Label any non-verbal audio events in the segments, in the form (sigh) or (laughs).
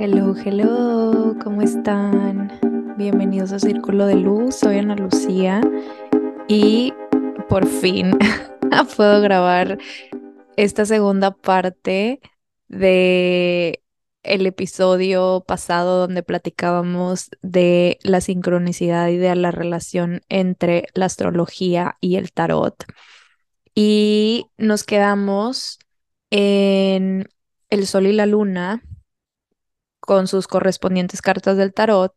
Hello, hello, ¿cómo están? Bienvenidos a Círculo de Luz, soy Ana Lucía y por fin (laughs) puedo grabar esta segunda parte de el episodio pasado donde platicábamos de la sincronicidad y de la relación entre la astrología y el tarot. Y nos quedamos en el sol y la luna con sus correspondientes cartas del tarot,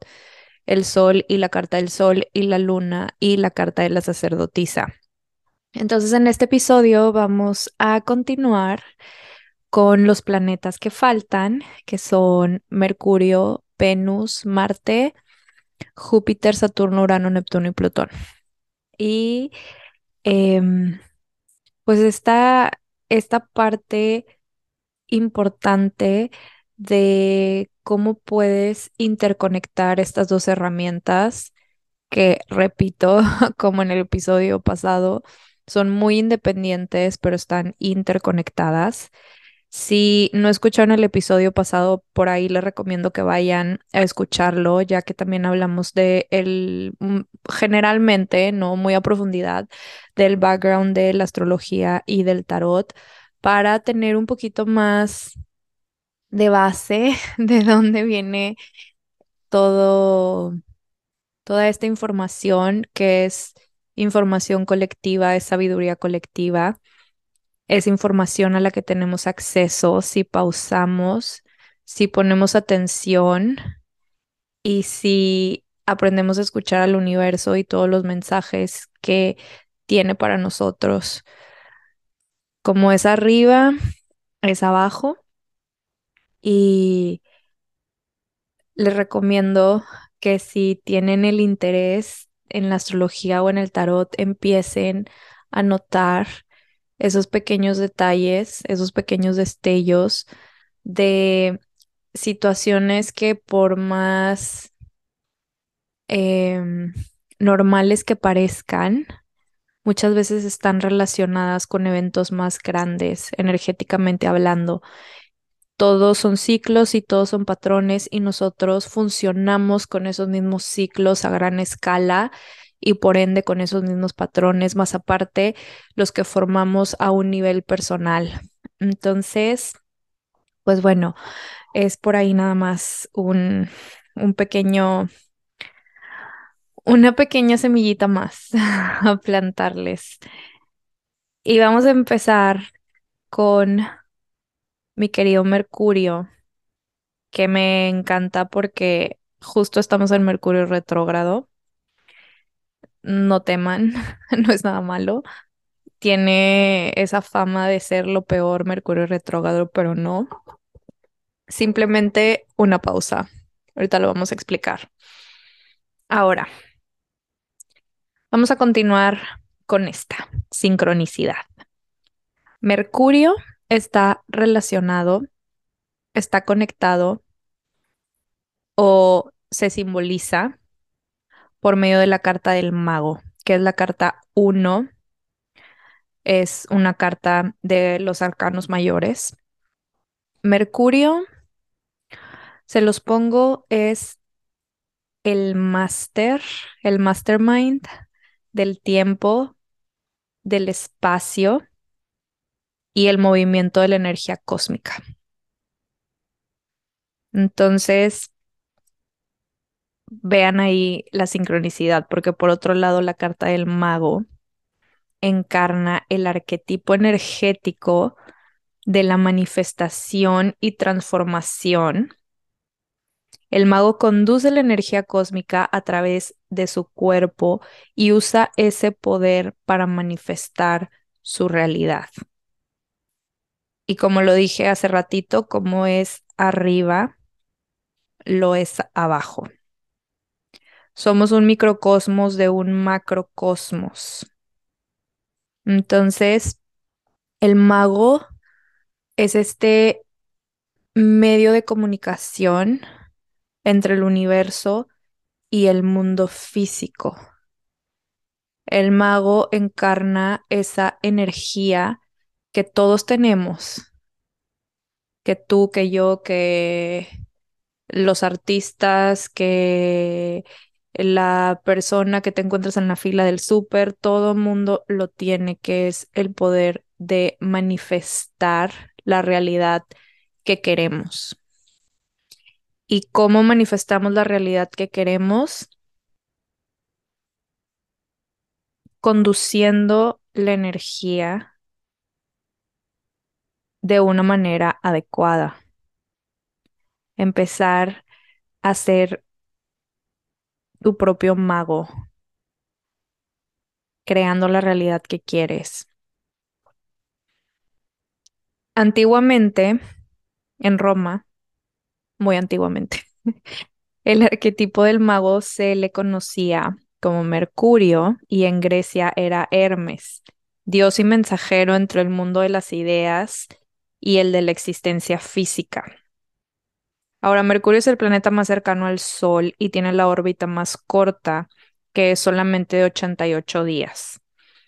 el sol y la carta del sol y la luna y la carta de la sacerdotisa. Entonces en este episodio vamos a continuar con los planetas que faltan, que son Mercurio, Venus, Marte, Júpiter, Saturno, Urano, Neptuno y Plutón. Y em, pues esta, esta parte importante de cómo puedes interconectar estas dos herramientas que, repito, (laughs) como en el episodio pasado, son muy independientes, pero están interconectadas. Si no escucharon el episodio pasado, por ahí les recomiendo que vayan a escucharlo, ya que también hablamos de el, mm, generalmente, no muy a profundidad, del background de la astrología y del tarot, para tener un poquito más de base (laughs) de dónde viene todo, toda esta información que es información colectiva, es sabiduría colectiva, es información a la que tenemos acceso si pausamos, si ponemos atención y si aprendemos a escuchar al universo y todos los mensajes que tiene para nosotros. Como es arriba, es abajo y les recomiendo que si tienen el interés en la astrología o en el tarot, empiecen a notar esos pequeños detalles, esos pequeños destellos de situaciones que por más em, normales que parezcan, muchas veces están relacionadas con eventos más grandes, energéticamente hablando todos son ciclos y todos son patrones y nosotros funcionamos con esos mismos ciclos a gran escala y por ende con esos mismos patrones, más aparte los que formamos a un nivel personal. Entonces, pues bueno, es por ahí nada más un, un pequeño, una pequeña semillita más (laughs) a plantarles. Y vamos a empezar con mi querido Mercurio, que me encanta porque justo estamos en Mercurio retrógrado. No teman, (laughs) no es nada malo. Tiene esa fama de ser lo peor Mercurio retrógrado, pero no. Simplemente una pausa. Ahorita lo vamos a explicar. Ahora, vamos a continuar con esta sincronicidad. Mercurio está relacionado, está conectado o se simboliza por medio de la carta del mago, que es la carta 1. Es una carta de los arcanos mayores. Mercurio, se los pongo, es el máster, el mastermind del tiempo, del espacio y el movimiento de la energía cósmica. Entonces, vean ahí la sincronicidad, porque por otro lado la carta del mago encarna el arquetipo energético de la manifestación y transformación. El mago conduce la energía cósmica a través de su cuerpo y usa ese poder para manifestar su realidad. Y como lo dije hace ratito, como es arriba, lo es abajo. Somos un microcosmos de un macrocosmos. Entonces, el mago es este medio de comunicación entre el universo y el mundo físico. El mago encarna esa energía que todos tenemos, que tú, que yo, que los artistas, que la persona que te encuentras en la fila del súper, todo mundo lo tiene, que es el poder de manifestar la realidad que queremos. ¿Y cómo manifestamos la realidad que queremos? Conduciendo la energía de una manera adecuada. Empezar a ser tu propio mago, creando la realidad que quieres. Antiguamente, en Roma, muy antiguamente, (laughs) el arquetipo del mago se le conocía como Mercurio y en Grecia era Hermes, dios y mensajero entre el mundo de las ideas y el de la existencia física. Ahora, Mercurio es el planeta más cercano al Sol y tiene la órbita más corta, que es solamente de 88 días.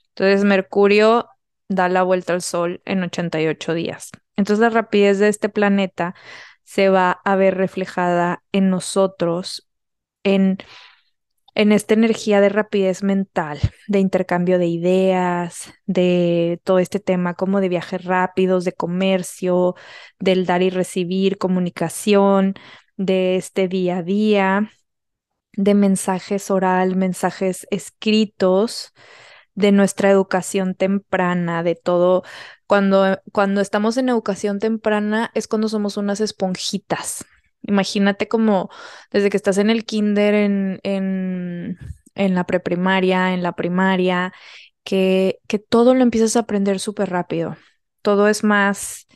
Entonces, Mercurio da la vuelta al Sol en 88 días. Entonces, la rapidez de este planeta se va a ver reflejada en nosotros, en en esta energía de rapidez mental, de intercambio de ideas, de todo este tema como de viajes rápidos, de comercio, del dar y recibir, comunicación, de este día a día, de mensajes oral, mensajes escritos, de nuestra educación temprana, de todo. Cuando, cuando estamos en educación temprana es cuando somos unas esponjitas Imagínate como desde que estás en el kinder, en, en, en la preprimaria, en la primaria, que, que todo lo empiezas a aprender súper rápido. Todo es más,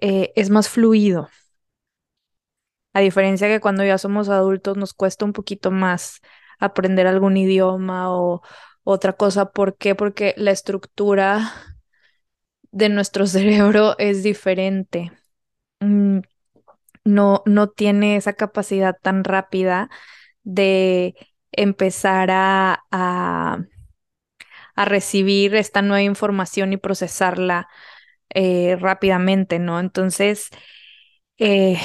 eh, es más fluido. A diferencia que cuando ya somos adultos nos cuesta un poquito más aprender algún idioma o otra cosa. ¿Por qué? Porque la estructura de nuestro (laughs) cerebro es diferente. No, no tiene esa capacidad tan rápida de empezar a, a, recibir esta nueva información y procesarla eh, rápidamente, ¿no? Entonces, eh,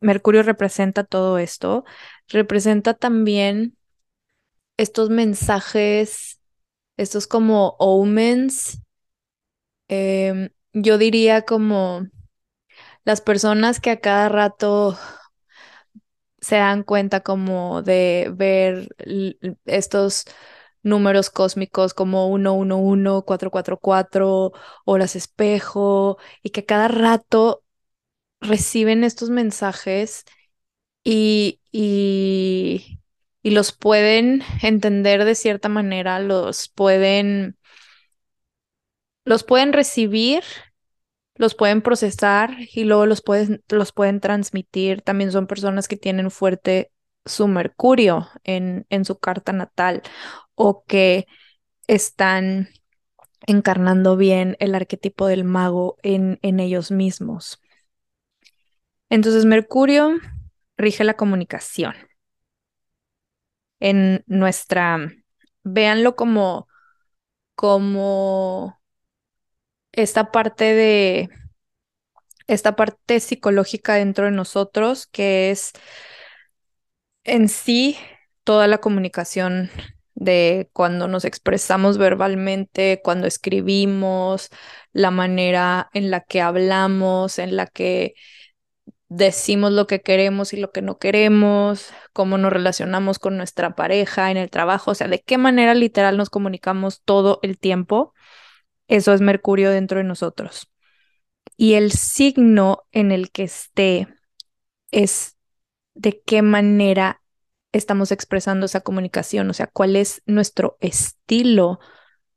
Mercurio representa todo esto, representa también estos mensajes, estos como omens, em, yo diría como las personas que a cada rato se dan cuenta como de ver estos números cósmicos como 111, 444, horas espejo, y que cada rato reciben estos mensajes y, y, y los pueden entender de cierta manera, los pueden, los pueden recibir los pueden procesar y luego los, los pueden transmitir. También son personas que tienen fuerte su mercurio en, en su carta natal o que están encarnando bien el arquetipo del mago en, en ellos mismos. Entonces, Mercurio rige la comunicación. En nuestra, véanlo como, como esta parte de, esta parte psicológica dentro de nosotros, que es en sí toda la comunicación de cuando nos expresamos verbalmente, cuando escribimos, la manera en la que hablamos, en la que decimos lo que queremos y lo que no queremos, cómo nos relacionamos con nuestra pareja en el trabajo, o sea, de qué manera literal nos comunicamos todo el tiempo. Eso es Mercurio dentro de nosotros. Y el signo en el que esté es de qué manera estamos expresando esa comunicación, o sea, cuál es nuestro estilo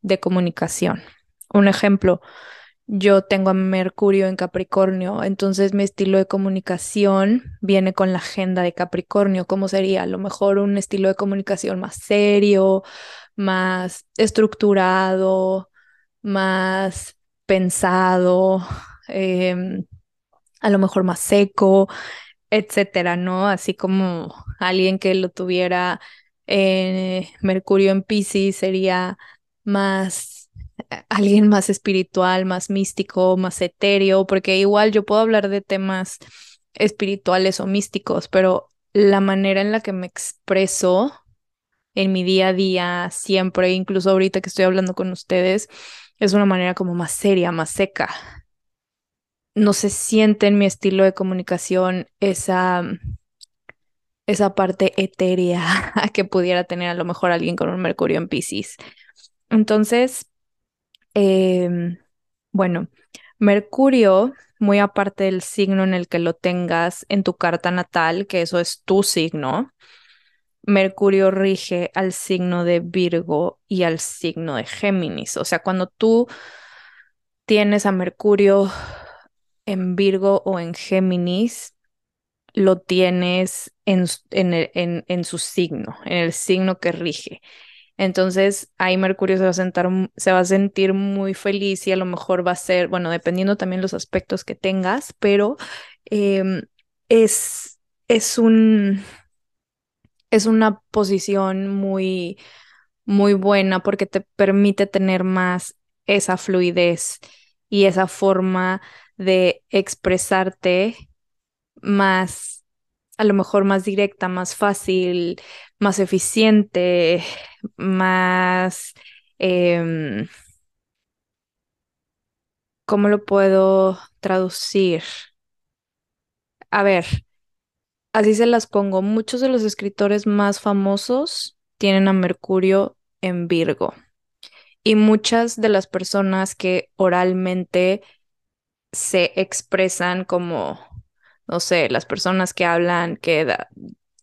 de comunicación. Un ejemplo, yo tengo a Mercurio en Capricornio, entonces mi estilo de comunicación viene con la agenda de Capricornio. ¿Cómo sería? A lo mejor un estilo de comunicación más serio, más estructurado, más pensado, em, a lo mejor más seco, etcétera, ¿no? Así como alguien que lo tuviera eh, Mercurio en Pisces sería más alguien más espiritual, más místico, más etéreo, porque igual yo puedo hablar de temas espirituales o místicos, pero la manera en la que me expreso en mi día a día, siempre, incluso ahorita que estoy hablando con ustedes, es una manera como más seria, más seca. No se siente en mi estilo de comunicación esa, esa parte etérea (laughs) que pudiera tener a lo mejor alguien con un Mercurio en Pisces. Entonces, em, bueno, Mercurio, muy aparte del signo en el que lo tengas en tu carta natal, que eso es tu signo, Mercurio rige al signo de Virgo y al signo de Géminis. O sea, cuando tú tienes a Mercurio en Virgo o en Géminis, lo tienes en, en, en, su signo, en el signo que rige. Entonces ahí Mercurio se va, a sentar, se va a sentir muy feliz y a lo mejor va a ser, bueno, dependiendo también los aspectos que tengas, pero em, es, es un es una posición muy, muy buena porque te permite tener más esa fluidez y esa forma de expresarte más, a lo mejor más directa, más fácil, más eficiente, más... Em, ¿Cómo lo puedo traducir? A ver, Así se las pongo. Muchos de los escritores más famosos tienen a Mercurio en Virgo. Y muchas de las personas que oralmente se expresan como, no sé, las personas que hablan, que da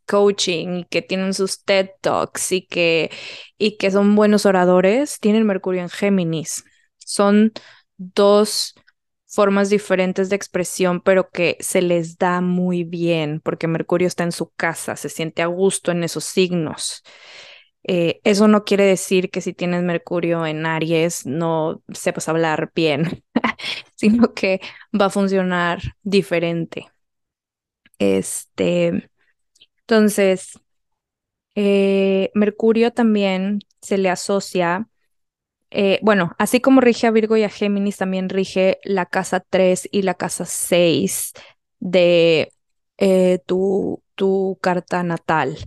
coaching y que tienen sus TED Talks y que, y que son buenos oradores, tienen Mercurio en Géminis. Son dos formas diferentes de expresión, pero que se les da muy bien, porque Mercurio está en su casa, se siente a gusto en esos signos. Eh, eso no quiere decir que si tienes Mercurio en Aries no sepas hablar bien, (laughs) sino que va a funcionar diferente. Este, entonces, eh, Mercurio también se le asocia eh, bueno, así como rige a Virgo y a Géminis, también rige la casa 3 y la casa 6 de eh, tu, tu carta natal,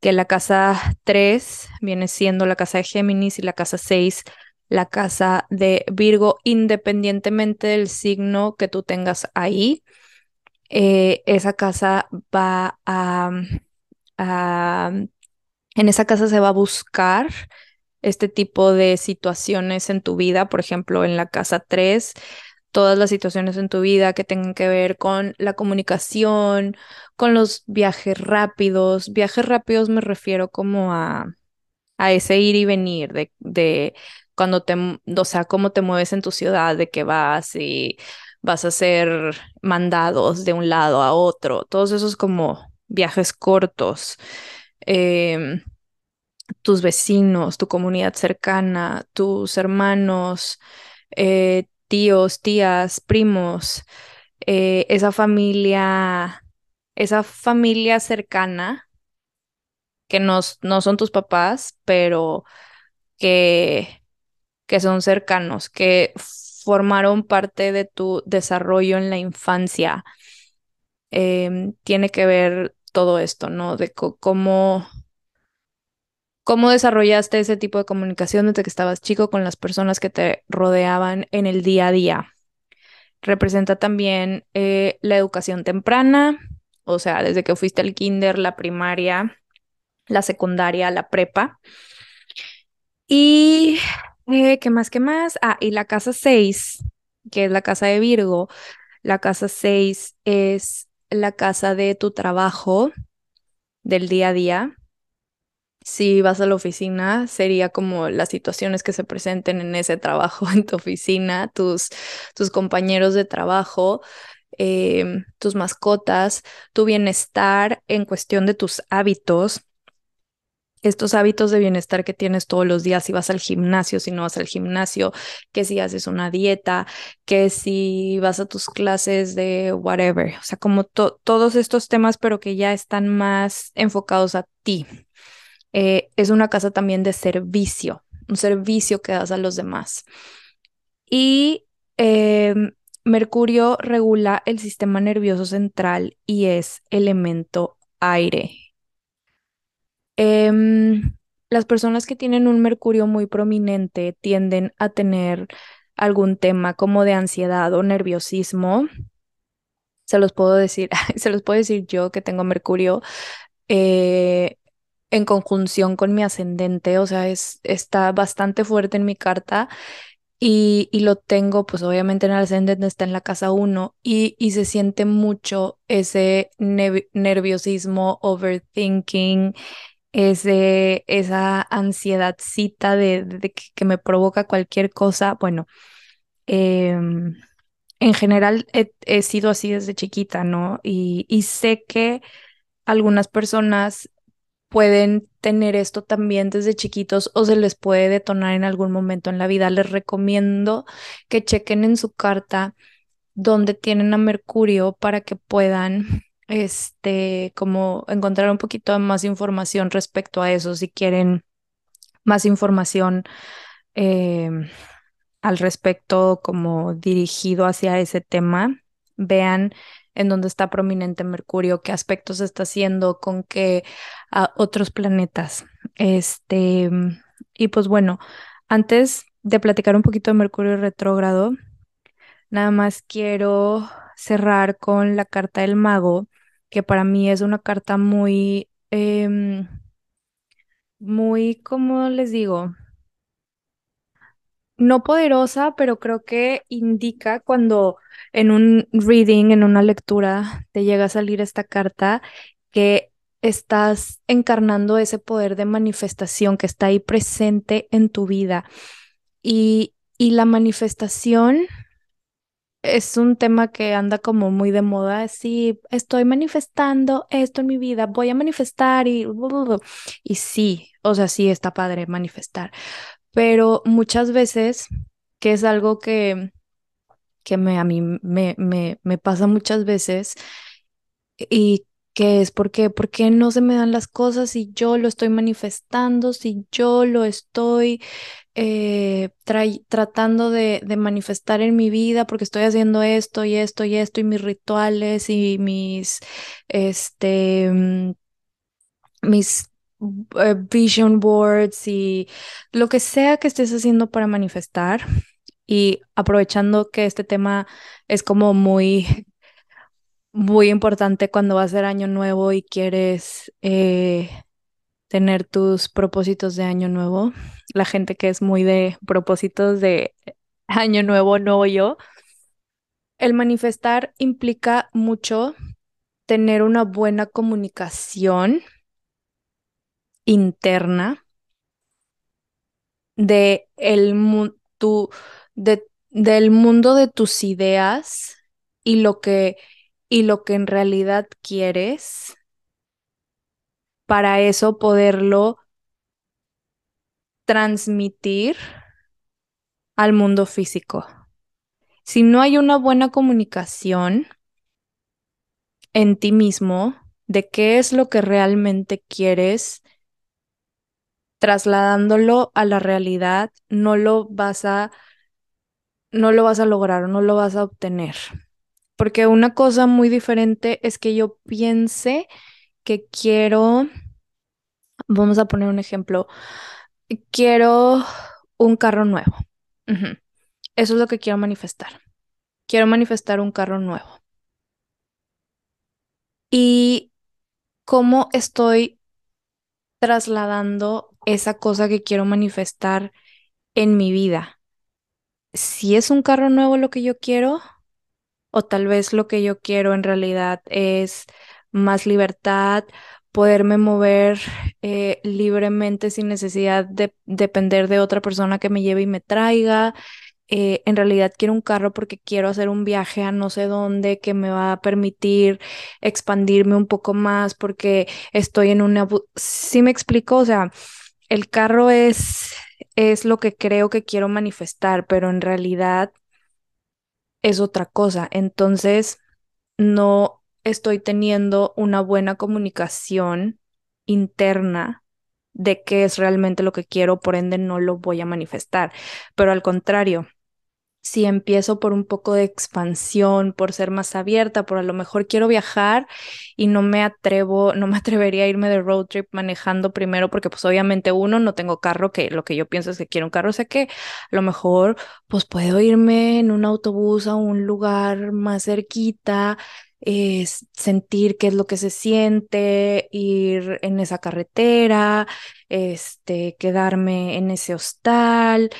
que la casa 3 viene siendo la casa de Géminis y la casa 6 la casa de Virgo, independientemente del signo que tú tengas ahí. Eh, esa casa va a, a, en esa casa se va a buscar este tipo de situaciones en tu vida, por ejemplo, en la casa 3, todas las situaciones en tu vida que tengan que ver con la comunicación, con los viajes rápidos. Viajes rápidos me refiero como a, a ese ir y venir de, de cuando te, o sea, cómo te mueves en tu ciudad, de que vas y vas a hacer mandados de un lado a otro, todos esos como viajes cortos. Em, tus vecinos, tu comunidad cercana, tus hermanos, eh, tíos, tías, primos, eh, esa familia, esa familia cercana que no, no son tus papás, pero que, que son cercanos, que formaron parte de tu desarrollo en la infancia. Em, tiene que ver todo esto, ¿no? De cómo ¿Cómo desarrollaste ese tipo de comunicación desde que estabas chico con las personas que te rodeaban en el día a día? Representa también eh, la educación temprana, o sea, desde que fuiste al kinder, la primaria, la secundaria, la prepa. Y, eh, ¿qué más, qué más? Ah, y la casa 6, que es la casa de Virgo. La casa 6 es la casa de tu trabajo del día a día si vas a la oficina, sería como las situaciones que se presenten en ese trabajo, (laughs) en tu oficina, tus, tus compañeros de trabajo, em, tus mascotas, tu bienestar en cuestión de tus hábitos, estos hábitos de bienestar que tienes todos los días, si vas al gimnasio, si no vas al gimnasio, que si haces una dieta, que si vas a tus clases de whatever, o sea, como todos estos temas, pero que ya están más enfocados a ti, eh, es una casa también de servicio, un servicio que das a los demás. Y em, Mercurio regula el sistema nervioso central y es elemento aire. Em, las personas que tienen un Mercurio muy prominente tienden a tener algún tema como de ansiedad o nerviosismo. Se los puedo decir, (laughs) se los puedo decir yo que tengo Mercurio eh, en conjunción con mi ascendente, o sea, es, está bastante fuerte en mi carta y, lo tengo, pues obviamente en el ascendente está en la casa 1 y, y, se siente mucho ese nerviosismo, overthinking, ese, esa ansiedadcita de, de que, me provoca cualquier cosa. Bueno, em, en general he, sido así desde chiquita, ¿no? Y, y sé que algunas personas pueden tener esto también desde chiquitos o se les puede detonar en algún momento en la vida. Les recomiendo que chequen en su carta donde tienen a Mercurio para que puedan este como encontrar un poquito más información respecto a eso si quieren más información em, al respecto como dirigido hacia ese tema vean en dónde está prominente Mercurio, qué aspectos está haciendo con qué ah, otros planetas. Este, y pues bueno, antes de platicar un poquito de Mercurio retrógrado, nada más quiero cerrar con la carta del mago, que para mí es una carta muy, em, muy, ¿cómo les digo? No poderosa, pero creo que indica cuando en un reading, en una lectura, te llega a salir esta carta que estás encarnando ese poder de manifestación que está ahí presente en tu vida. Y, y la manifestación es un tema que anda como muy de moda, así estoy manifestando esto en mi vida, voy a manifestar y, y sí, o sea, sí está padre manifestar, pero muchas veces, que es algo que, que me, a mí me, me, me pasa muchas veces, y que es porque, ¿por qué no se me dan las cosas si yo lo estoy manifestando, si yo lo estoy eh, tratando de, de, manifestar en mi vida, porque estoy haciendo esto y esto y esto y mis rituales y mis, este, mm, mis eh, vision boards y lo que sea que estés haciendo para manifestar y aprovechando que este tema es como muy muy importante cuando va a ser año nuevo y quieres eh, tener tus propósitos de año nuevo. La gente que es muy de propósitos de año nuevo, nuevo yo. El manifestar implica mucho tener una buena comunicación interna de el, de, del mundo de tus ideas y lo que y lo que en realidad quieres para eso poderlo transmitir al mundo físico. Si no hay una buena comunicación en ti mismo de qué es lo que realmente quieres, trasladándolo a la realidad, no lo vas a no lo vas a lograr no lo vas a obtener. Porque una cosa muy diferente es que yo piense que quiero, vamos a poner un ejemplo, quiero un carro nuevo. Eso es lo que quiero manifestar. Quiero manifestar un carro nuevo. Y cómo estoy trasladando esa cosa que quiero manifestar en mi vida. Si es un carro nuevo lo que yo quiero, o tal vez lo que yo quiero en realidad es más libertad, poderme mover eh, libremente sin necesidad de depender de otra persona que me lleve y me traiga. Eh, en realidad quiero un carro porque quiero hacer un viaje a no sé dónde que me va a permitir expandirme un poco más porque estoy en una... ¿Sí me explico? O sea, el carro es, es lo que creo que quiero manifestar, pero en realidad es otra cosa. Entonces, no estoy teniendo una buena comunicación interna de qué es realmente lo que quiero, por ende no lo voy a manifestar. Pero al contrario, si empiezo por un poco de expansión, por ser más abierta, por a lo mejor quiero viajar y no me atrevo, no me (laughs) atrevería a irme de road trip manejando primero porque pues obviamente uno no tengo carro, que lo que yo pienso es que quiero un carro, o sea que a lo mejor pues puedo irme en un autobús a un lugar más cerquita, sentir qué es lo que se siente, ir en esa carretera, este, quedarme en ese hostal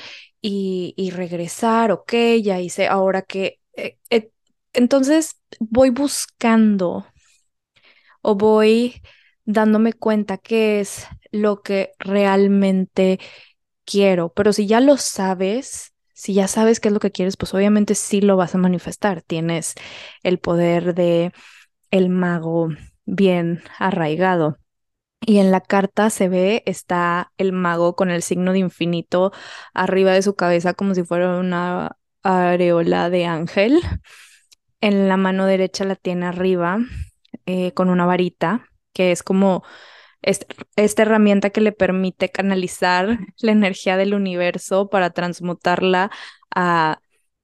y, regresar, ok, ya hice, ahora que... Eh, eh, entonces voy buscando o voy dándome cuenta qué es lo que realmente quiero, pero si ya lo sabes, si ya sabes qué es lo que quieres, pues obviamente sí lo vas a manifestar. Tienes el poder de el mago bien arraigado. Y en la carta se ve, está el mago con el signo de infinito arriba de su cabeza como si fuera una areola de ángel. En la mano derecha la tiene arriba eh, con una varita, que es como esta herramienta que le permite canalizar la energía del universo para transmutarla a,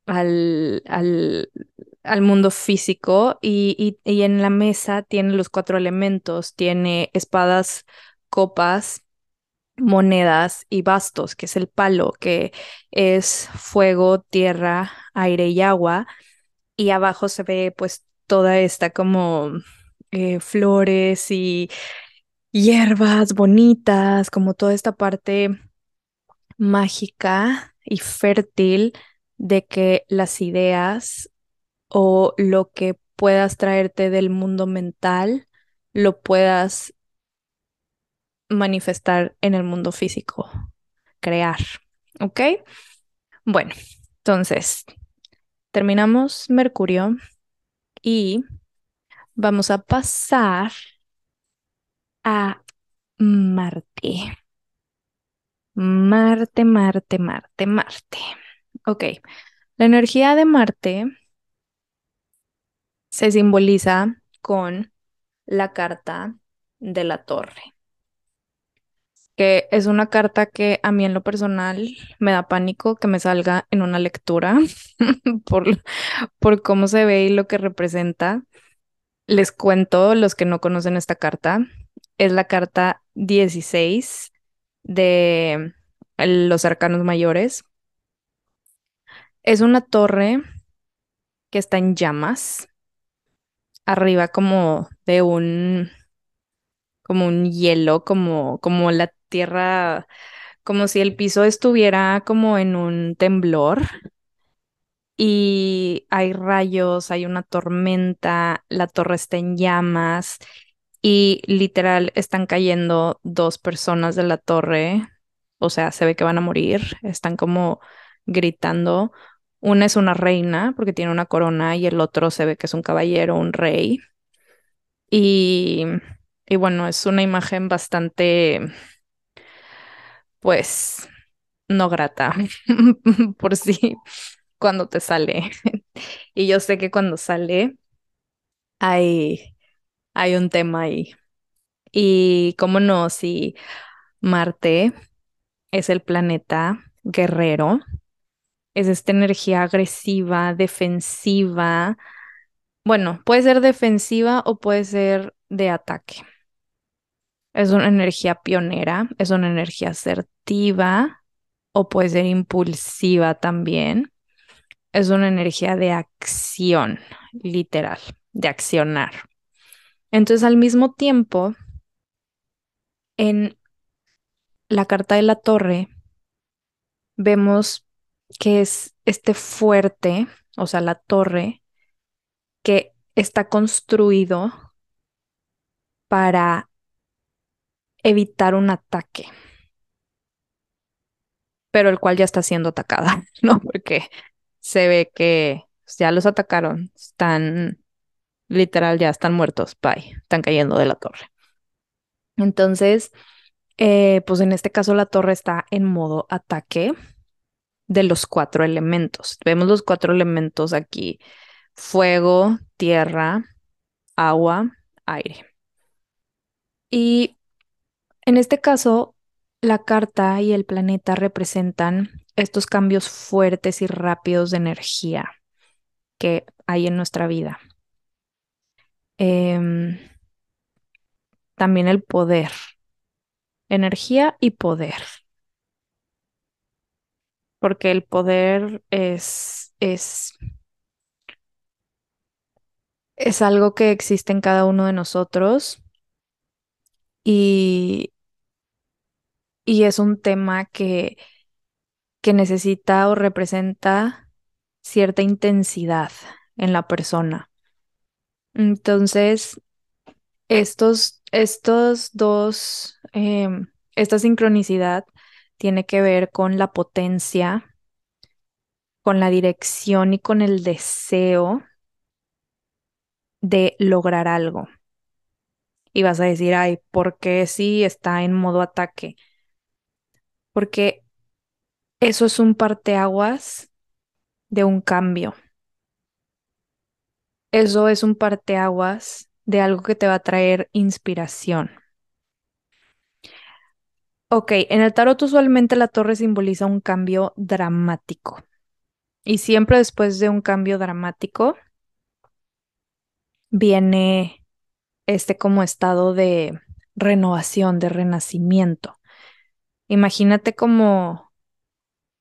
al, al, al mundo físico y, en la mesa tiene los cuatro elementos, tiene espadas, copas, monedas y bastos, que es el palo, que es fuego, tierra, aire y agua. Y abajo se ve pues toda esta como eh, flores y hierbas bonitas, como toda esta parte mágica y fértil de que las ideas o lo que puedas traerte del mundo mental lo puedas manifestar en el mundo físico, crear, ¿ok? Bueno, entonces, terminamos Mercurio y vamos a pasar a Marte. Marte, Marte, Marte, Marte. Ok, la energía de Marte se simboliza con la carta de la torre, que es una carta que a mí en lo personal me da pánico que me salga en una lectura (laughs) por, por cómo se ve y lo que representa. Les cuento, los que no conocen esta carta, es la carta 16 de los arcanos mayores. Es una torre que está en llamas arriba como de un, como un hielo, como, como la tierra, como si el piso estuviera como en un temblor. Y hay rayos, hay una tormenta, la torre está en llamas y literal están cayendo dos personas de la torre, o sea, se ve que van a morir, están como gritando una es una reina porque tiene una corona y el otro se ve que es un caballero, un rey. Y, y bueno, es una imagen bastante, pues, no grata (laughs) por sí cuando te sale. (laughs) y yo sé que cuando sale hay, hay un tema ahí. Y cómo no, si Marte es el planeta guerrero, es esta energía agresiva, defensiva. Bueno, puede ser defensiva o puede ser de ataque. Es una energía pionera, es una energía asertiva o puede ser impulsiva también. Es una energía de acción, literal, de accionar. Entonces, al mismo tiempo, en la carta de la torre, vemos que es este fuerte, o sea, la torre, que está construido para evitar un ataque, pero el cual ya está siendo atacada, (laughs) ¿no? Porque se ve que ya los atacaron, están literal, ya están muertos, bye, están cayendo de la torre. Entonces, eh, pues en este caso la torre está en modo ataque de los cuatro elementos. Vemos los cuatro elementos aquí, fuego, tierra, agua, aire. Y en este caso, la carta y el planeta representan estos cambios fuertes y rápidos de energía que hay en nuestra vida. Em, también el poder, energía y poder. Porque el poder es, es, es algo que existe en cada uno de nosotros y, y es un tema que, que necesita o representa cierta intensidad en la persona. Entonces, estos, estos dos, em, esta sincronicidad tiene que ver con la potencia, con la dirección y con el deseo de lograr algo. Y vas a decir, ay, ¿por qué si está en modo ataque? Porque eso es un parteaguas de un cambio. Eso es un parteaguas de algo que te va a traer inspiración. Ok, en el tarot usualmente la torre simboliza un cambio dramático. Y siempre después de un cambio dramático viene este como estado de renovación, de renacimiento. Imagínate como,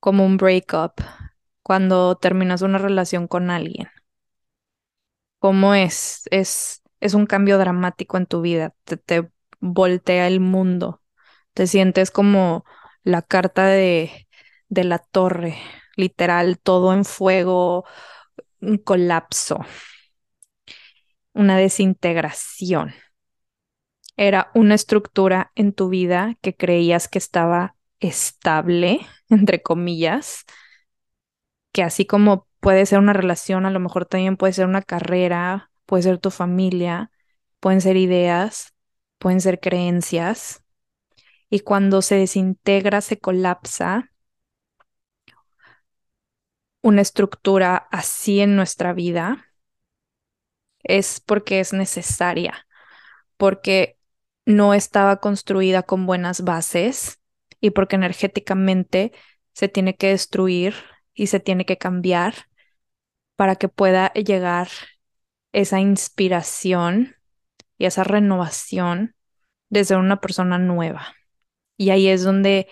como un breakup cuando terminas una relación con alguien. ¿Cómo es? Es, es un cambio dramático en tu vida, te, te voltea el mundo, te sientes como la carta de, de la torre, literal, todo en fuego, un colapso, una desintegración. Era una estructura en tu vida que creías que estaba estable, (laughs) entre comillas, que así como puede ser una relación, a lo mejor también puede ser una carrera, puede ser tu familia, pueden ser ideas, pueden ser creencias. Y cuando se desintegra, se colapsa una estructura así en nuestra vida, es porque es necesaria, porque no estaba construida con buenas bases y porque energéticamente se tiene que destruir y se tiene que cambiar para que pueda llegar esa inspiración y esa renovación desde una persona nueva. Y ahí es donde,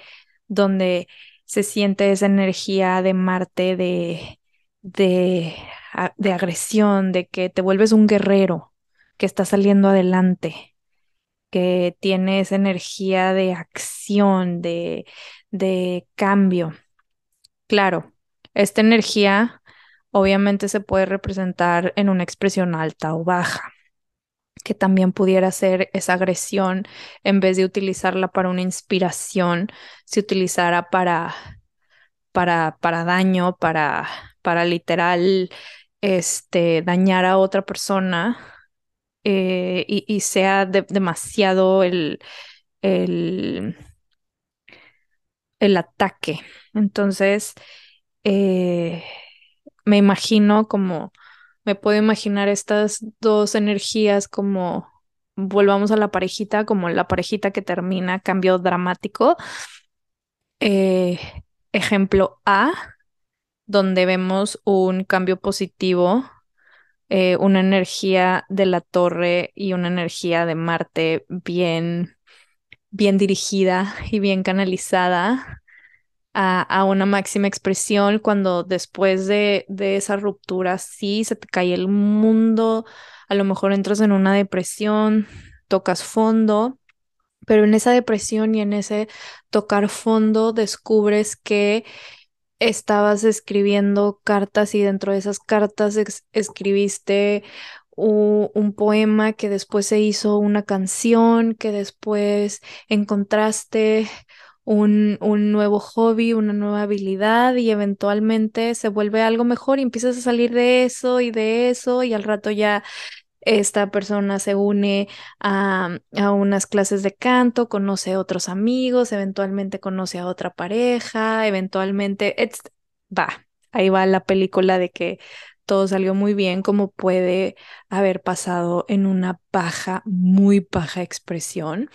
donde se siente esa energía de Marte, de, de, de agresión, de que te vuelves un guerrero que está saliendo adelante, que tiene esa energía de acción, de, de cambio. Claro, esta energía obviamente se puede representar en una expresión alta o baja, que también pudiera ser esa agresión en vez de utilizarla para una inspiración, se utilizara para, para, para daño, para, para literal este, dañar a otra persona eh, y, sea demasiado el, el, el ataque. Entonces, eh, me imagino como, me puedo imaginar estas dos energías como, volvamos a la parejita, como la parejita que termina, cambio dramático. Eh, ejemplo A, donde vemos un cambio positivo, eh, una energía de la torre y una energía de Marte bien, bien dirigida y bien canalizada a, una máxima expresión cuando después de, de esa ruptura sí se te cae el mundo, a lo mejor entras en una depresión, tocas fondo, pero en esa depresión y en ese tocar fondo descubres que estabas escribiendo cartas y dentro de esas cartas escribiste un poema que después se hizo una canción, que después encontraste un, un, nuevo hobby, una nueva habilidad y eventualmente se vuelve algo mejor y empiezas a salir de eso y de eso y al rato ya esta persona se une a, a unas clases de canto, conoce a otros amigos, eventualmente conoce a otra pareja, eventualmente va, ahí va la película de que todo salió muy bien, como puede haber pasado en una baja, muy baja expresión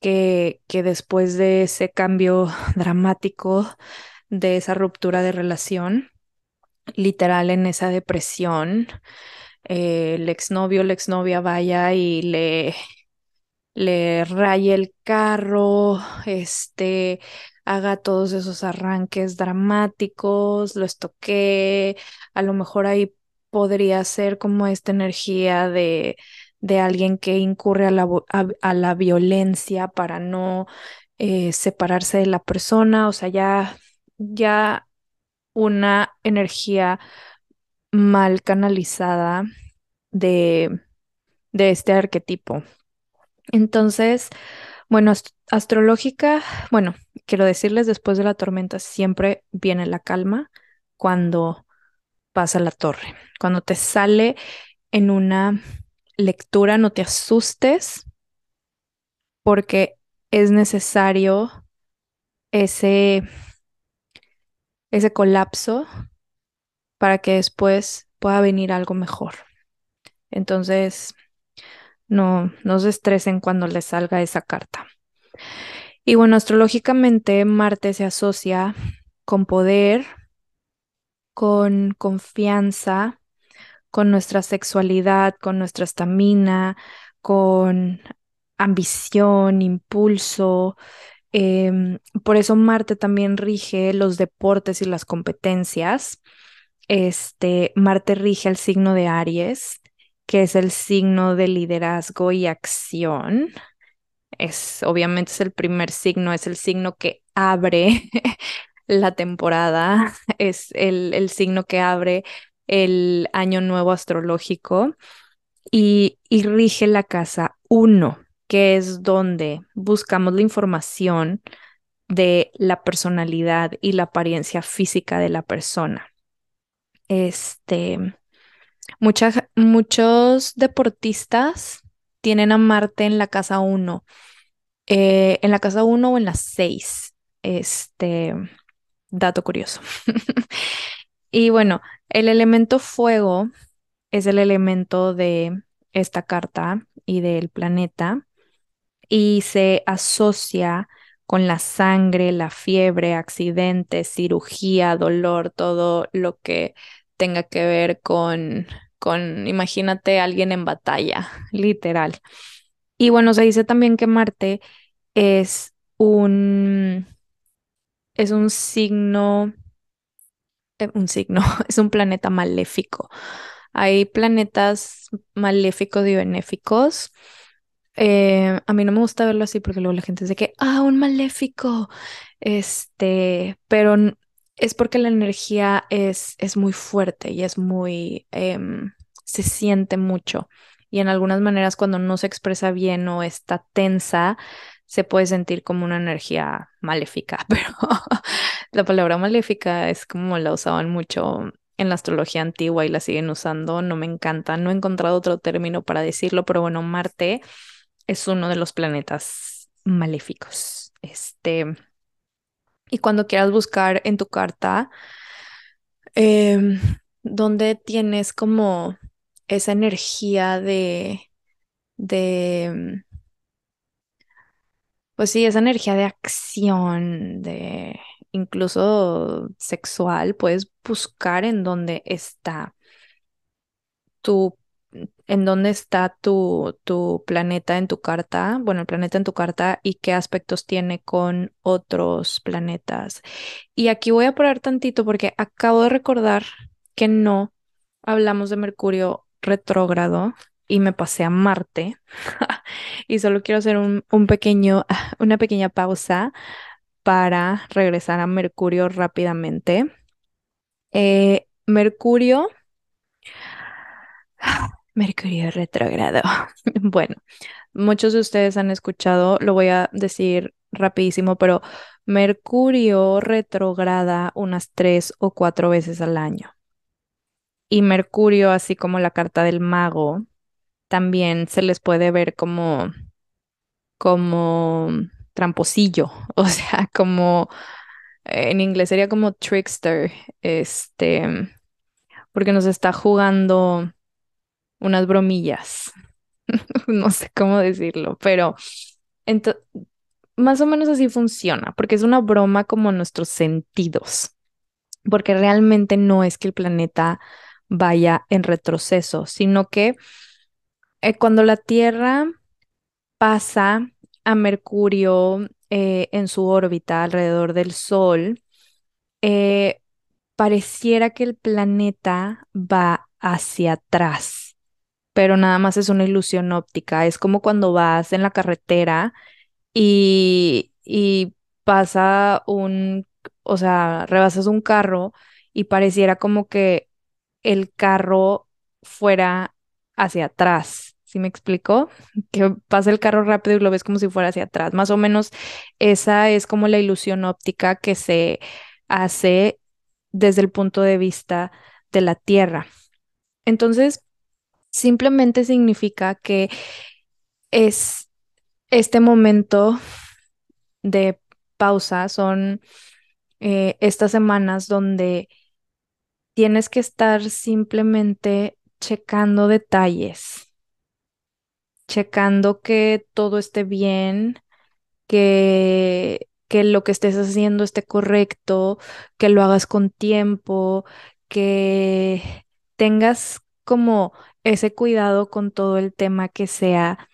que, que después de ese cambio (laughs) dramático de esa ruptura de relación, literal en esa depresión. Eh, el exnovio, la exnovia vaya y le, le raye el carro, este, haga todos esos arranques dramáticos, lo estoquee, a lo mejor ahí podría ser como esta energía de, de alguien que incurre a la, a, la violencia para no eh, separarse de la persona, o sea, ya, ya una energía mal canalizada de, de este arquetipo. Entonces, bueno, astrológica, bueno, quiero decirles, después de la tormenta siempre viene la calma cuando pasa la torre. Cuando te sale en una lectura, no te asustes porque es necesario ese, ese colapso para que después pueda venir algo mejor. Entonces, no, no se estresen cuando les salga esa carta. Y bueno, astrológicamente Marte se asocia con poder, con confianza, con nuestra sexualidad, con nuestra estamina, con ambición, impulso. Em, por eso Marte también rige los deportes y las competencias. Este, Marte rige el signo de Aries, que es el signo de liderazgo y acción. Es, obviamente es el primer signo, es el signo que abre (laughs) la temporada, (laughs) es el, el signo que abre el año nuevo astrológico y, rige la casa 1, que es donde buscamos la información de la personalidad y la apariencia física de la persona. Este, muchos deportistas tienen a Marte en la casa 1, eh, en la casa 1 o en la 6. Este, dato curioso. (laughs) y bueno, el elemento fuego es el elemento de esta carta y del planeta y se asocia con la sangre, la fiebre, accidentes, cirugía, dolor, todo lo que tenga que ver con, con, imagínate alguien en batalla, (laughs) literal. Y bueno, se dice también que Marte es un, es un signo, un signo, (laughs) es un planeta maléfico. Hay planetas maléficos y benéficos. Eh, a mí no me gusta verlo así porque luego la gente dice que, ah, un maléfico. Este, pero es porque la energía es, es muy fuerte y es muy, em, se siente mucho. Y en algunas maneras cuando no se expresa bien o está tensa, se puede sentir como una energía maléfica, (laughs) pero la palabra maléfica es como la usaban mucho en la astrología antigua y la siguen usando, no me encanta, no he encontrado otro término para decirlo, pero bueno, Marte es uno de los planetas maléficos. Este, y cuando quieras buscar en tu carta, em, donde tienes como esa energía de, de, pues sí, esa energía de acción, de incluso sexual, puedes buscar en dónde está tu en dónde está tu, tu planeta en tu carta, bueno, el planeta en tu carta y qué aspectos tiene con otros planetas. Y aquí voy a parar tantito porque acabo de recordar que no hablamos de Mercurio retrógrado y me pasé a Marte. (laughs) y solo quiero hacer un, un pequeño, (laughs) una pequeña pausa para regresar a Mercurio rápidamente. Eh, Mercurio (sighs) Mercurio retrógrado. (laughs) Bueno, muchos de ustedes han escuchado, lo voy a decir rapidísimo, pero Mercurio retrograda unas tres o cuatro veces al año. Y Mercurio, así como la carta del mago, también se les puede ver como, como tramposillo, (laughs) o sea, como en inglés sería como trickster, este, porque nos está jugando unas bromillas. (laughs) no sé cómo decirlo, pero más o menos así funciona, porque es una broma como nuestros sentidos, porque realmente no es que el planeta vaya en retroceso, sino que eh, cuando la Tierra pasa a Mercurio eh, en su órbita alrededor del Sol, eh, pareciera que el planeta va hacia atrás, pero nada más es una ilusión óptica. Es como cuando vas en la carretera y, y pasa un, o sea, rebasas un carro y pareciera como que el carro fuera hacia atrás. ¿Sí me explico? Que pasa el carro rápido y lo ves como si fuera hacia atrás. Más o menos esa es como la ilusión óptica que se hace desde el punto de vista de la Tierra. Entonces, simplemente significa que es este momento de pausa, son eh, estas semanas donde tienes que estar simplemente checando detalles, checando que todo esté bien, que, que lo que estés haciendo esté correcto, que lo hagas con tiempo, que tengas como ese cuidado con todo el tema que sea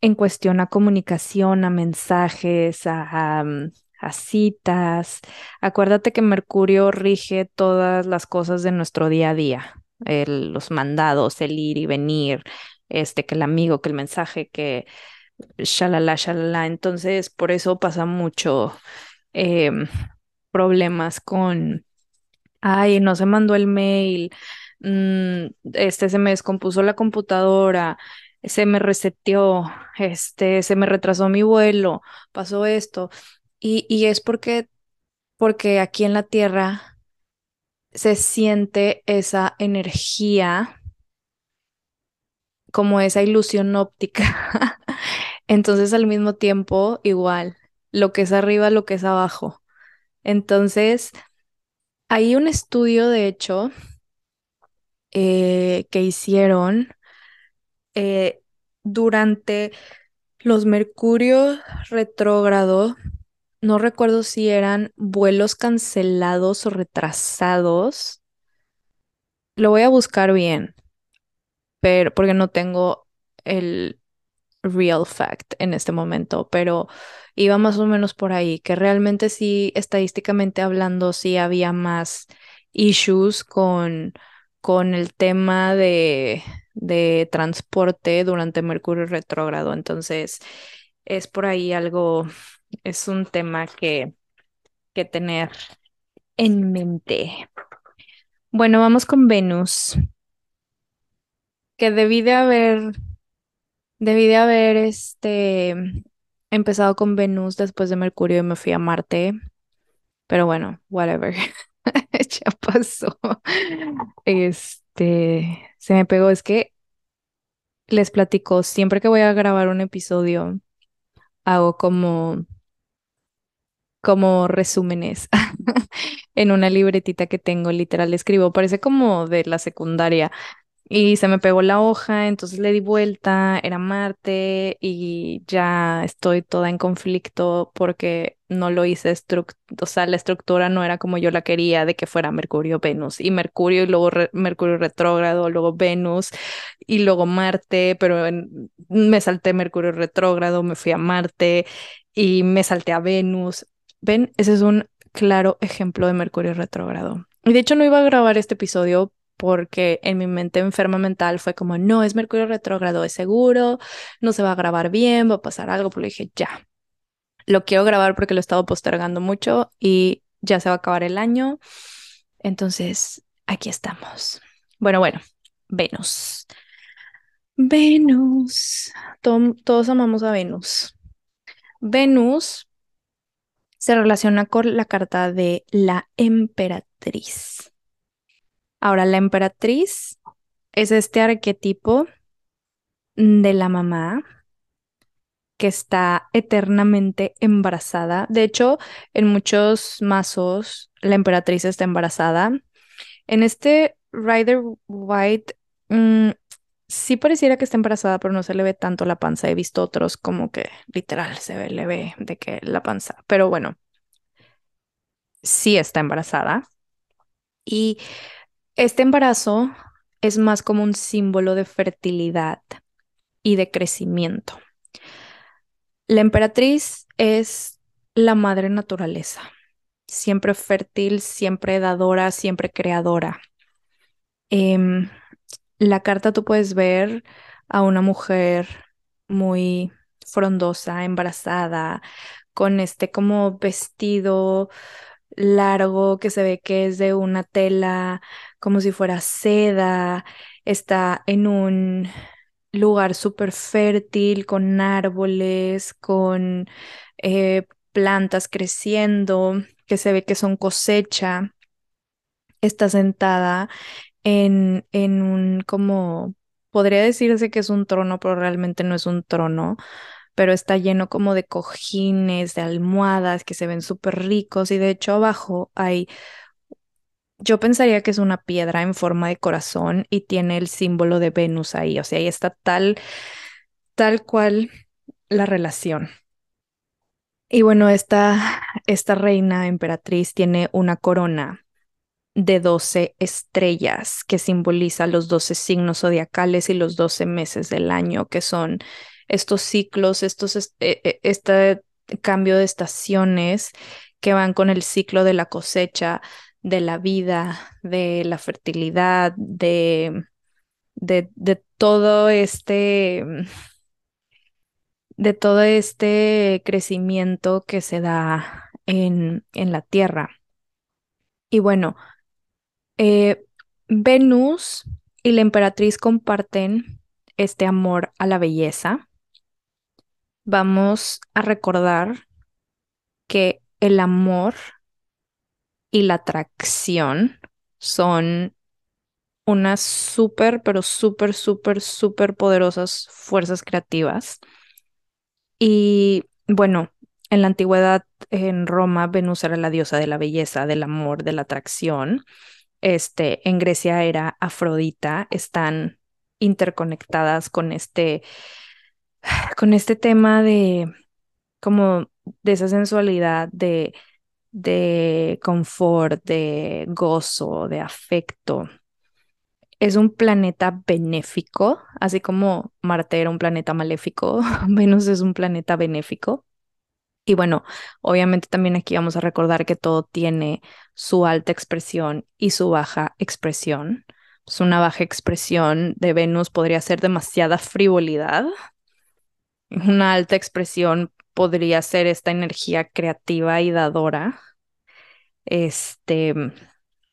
en cuestión a comunicación, a mensajes, a, mm, a citas. Acuérdate que Mercurio rige todas las cosas de nuestro día a día, el- los mandados, el ir y venir, este, que el amigo, que el mensaje, que shalala, shalala. Entonces, por eso pasa mucho em, problemas con, ay, no se mandó el mail, mm, este se me descompuso la computadora, se me reseteó, este, se me retrasó mi vuelo, pasó esto. Y, y es porque, porque aquí en la Tierra se siente esa energía, como esa ilusión óptica. (laughs) Entonces, al mismo tiempo, igual, lo que es arriba, lo que es abajo. Entonces, hay un estudio, de hecho, eh, que hicieron eh, durante los Mercurio retrógrado. No recuerdo si eran vuelos cancelados o retrasados. Lo voy a buscar bien, pero porque no tengo el real fact en este momento, pero iba más o menos por ahí, que realmente sí, estadísticamente hablando, sí había más issues con, con el tema de, de transporte durante Mercurio retrógrado. Entonces, es por ahí algo, es un tema que, que tener en mente. Bueno, vamos con Venus, que debí de haber, debí de haber este, empezado con Venus después de Mercurio y me fui a Marte, pero bueno, whatever, (laughs) ya pasó. Este, se me pegó, es que les platico, siempre que voy a grabar un episodio, hago como, como resúmenes (laughs) en una libretita que tengo, literal, escribo, parece como de la secundaria. Y se me pegó la hoja, entonces le di vuelta, era Marte y ya estoy toda en conflicto porque no lo hice, o sea, la estructura no era como yo la quería de que fuera Mercurio, Venus y Mercurio y luego Mercurio retrógrado, luego Venus y luego Marte, pero en- me salté Mercurio retrógrado, me fui a Marte y me salté a Venus. ¿Ven? Ese es un claro ejemplo de Mercurio retrógrado. Y de hecho no iba a grabar este episodio porque en mi mente enferma mental fue como, no, es Mercurio retrógrado, es seguro, no se va a grabar bien, va a pasar algo, pero dije, ya, lo quiero grabar porque lo he estado postergando mucho y ya se va a acabar el año. Entonces, aquí estamos. Bueno, bueno, Venus. Venus. Todos amamos a Venus. Venus se relaciona con la carta de la emperatriz. Ahora, la emperatriz es este arquetipo de la mamá que está eternamente embarazada. De hecho, en muchos mazos la emperatriz está embarazada. En este Rider White, mm, sí pareciera que está embarazada, pero no se le ve tanto la panza. He visto otros como que literal se ve, le ve de que la panza. Pero bueno, sí está embarazada. Y este embarazo es más como un símbolo de fertilidad y de crecimiento. La emperatriz es la madre naturaleza, siempre fértil, siempre dadora, siempre creadora. Em, la carta tú puedes ver a una mujer muy frondosa, embarazada, con este como vestido largo que se ve que es de una tela como si fuera seda, está en un lugar súper fértil, con árboles, con eh, plantas creciendo, que se ve que son cosecha. Está sentada en, en un como, podría decirse que es un trono, pero realmente no es un trono, pero está lleno como de cojines, de almohadas que se ven súper ricos y de hecho abajo hay, yo pensaría que es una piedra en forma de corazón y tiene el símbolo de Venus ahí, o sea, ahí está tal, tal cual la relación. Y bueno, esta, esta reina emperatriz tiene una corona de 12 estrellas que simboliza los 12 signos zodiacales y los 12 meses del año, que son estos ciclos, estos, e, e, este cambio de estaciones que van con el ciclo de la cosecha, de la vida, de la fertilidad, de, de, de todo este de todo este crecimiento que se da en, en la Tierra. Y bueno, eh, Venus y la emperatriz comparten este amor a la belleza. Vamos a recordar que el amor y la atracción son unas súper, pero súper, súper, súper poderosas fuerzas creativas. Y bueno, en la antigüedad en Roma, Venus era la diosa de la belleza, del amor, de la atracción. Este, en Grecia era Afrodita, están interconectadas con este, (sighs) con este tema de como de esa sensualidad, de, de confort, de gozo, de afecto. Es un planeta benéfico, así como Marte era un planeta maléfico, (laughs) Venus es un planeta benéfico. Y bueno, obviamente también aquí vamos a recordar que todo tiene su alta expresión y su baja expresión. Pues una baja expresión de Venus podría ser demasiada frivolidad. Una alta expresión podría ser esta energía creativa y dadora. Este,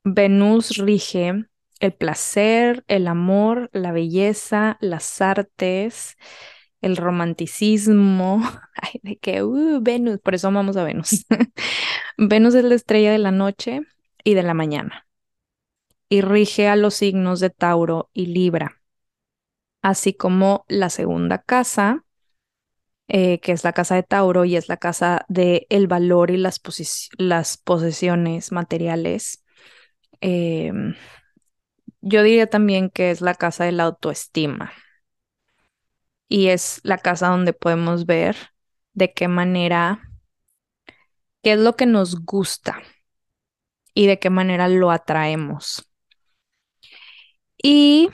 Venus rige el placer, el amor, la belleza, las artes, el romanticismo, (laughs) ay, de que, uh, Venus, por eso amamos a Venus. (laughs) Venus es la estrella de la noche y de la mañana y rige a los signos de Tauro y Libra, así como la segunda casa, eh, que es la casa de Tauro y es la casa del el valor y las, las posesiones materiales. Em, yo diría también que es la casa de la autoestima y es la casa donde podemos ver de qué manera, qué es lo que nos gusta y de qué manera lo atraemos. Y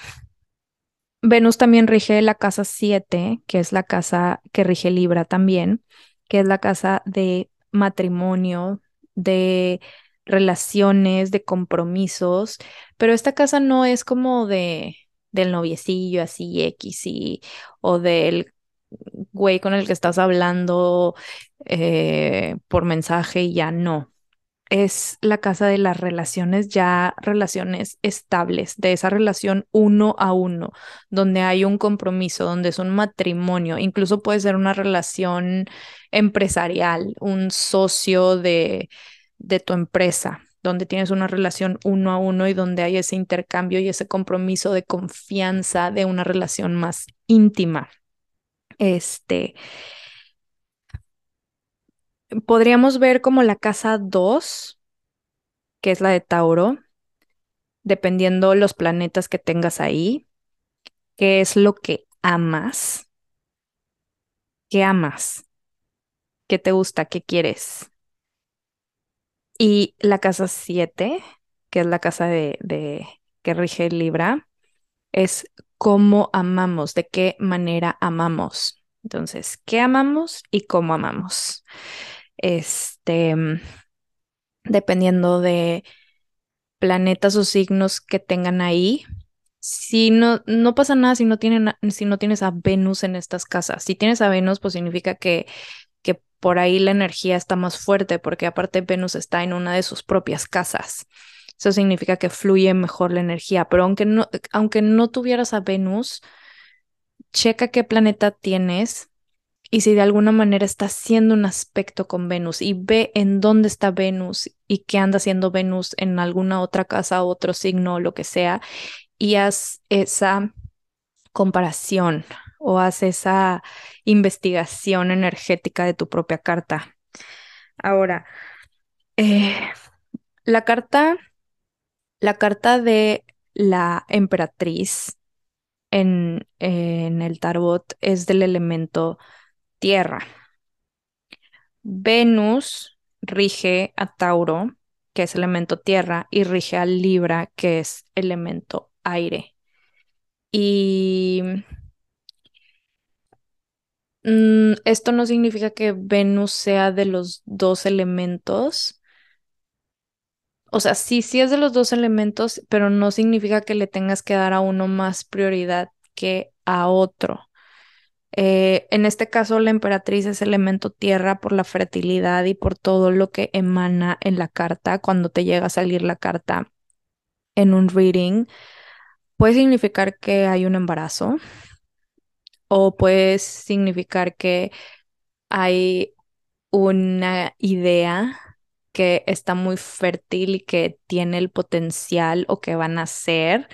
Venus también rige la casa 7, que es la casa que rige Libra también, que es la casa de matrimonio, de relaciones, de compromisos, pero esta casa no es como de del noviecillo así X y, o del güey con el que estás hablando eh, por mensaje y ya no. Es la casa de las relaciones, ya relaciones estables, de esa relación uno a uno, donde hay un compromiso, donde es un matrimonio, incluso puede ser una relación empresarial, un socio de, de tu empresa donde tienes una relación uno a uno y donde hay ese intercambio y ese compromiso de confianza de una relación más íntima. Este, podríamos ver como la casa 2, que es la de Tauro, dependiendo los planetas que tengas ahí. qué es lo que amas, qué amas, qué te gusta, qué quieres. Y la casa 7, que es la casa de, de que rige Libra, es cómo amamos, de qué manera amamos. Entonces, ¿qué amamos y cómo amamos? Este, dependiendo de planetas o signos que tengan ahí. Si no, no pasa nada si no, tienen, si no tienes a Venus en estas casas. Si tienes a Venus, pues significa que, que por ahí la energía está más fuerte, porque aparte Venus está en una de sus propias casas. Eso significa que fluye mejor la energía. Pero aunque no, aunque no tuvieras a Venus, checa qué planeta tienes y si de alguna manera está haciendo un aspecto con Venus y ve en dónde está Venus y qué anda haciendo Venus en alguna otra casa, otro signo o lo que sea, y haz esa comparación o haz esa investigación energética de tu propia carta. Ahora, eh, la carta, la carta de la emperatriz en, en el tarot es del elemento tierra. Venus rige a Tauro, que es elemento tierra, y rige a Libra, que es elemento aire. Y mm, esto no significa que Venus sea de los dos elementos. O sea, sí, sí es de los dos elementos, pero no significa que le tengas que dar a uno más prioridad que a otro. Eh, en este caso, la emperatriz es elemento tierra por la fertilidad y por todo lo que emana en la carta cuando te llega a salir la carta en un reading. Puede significar que hay un embarazo o puede significar que hay una idea que está muy fértil y que tiene el potencial o que van a ser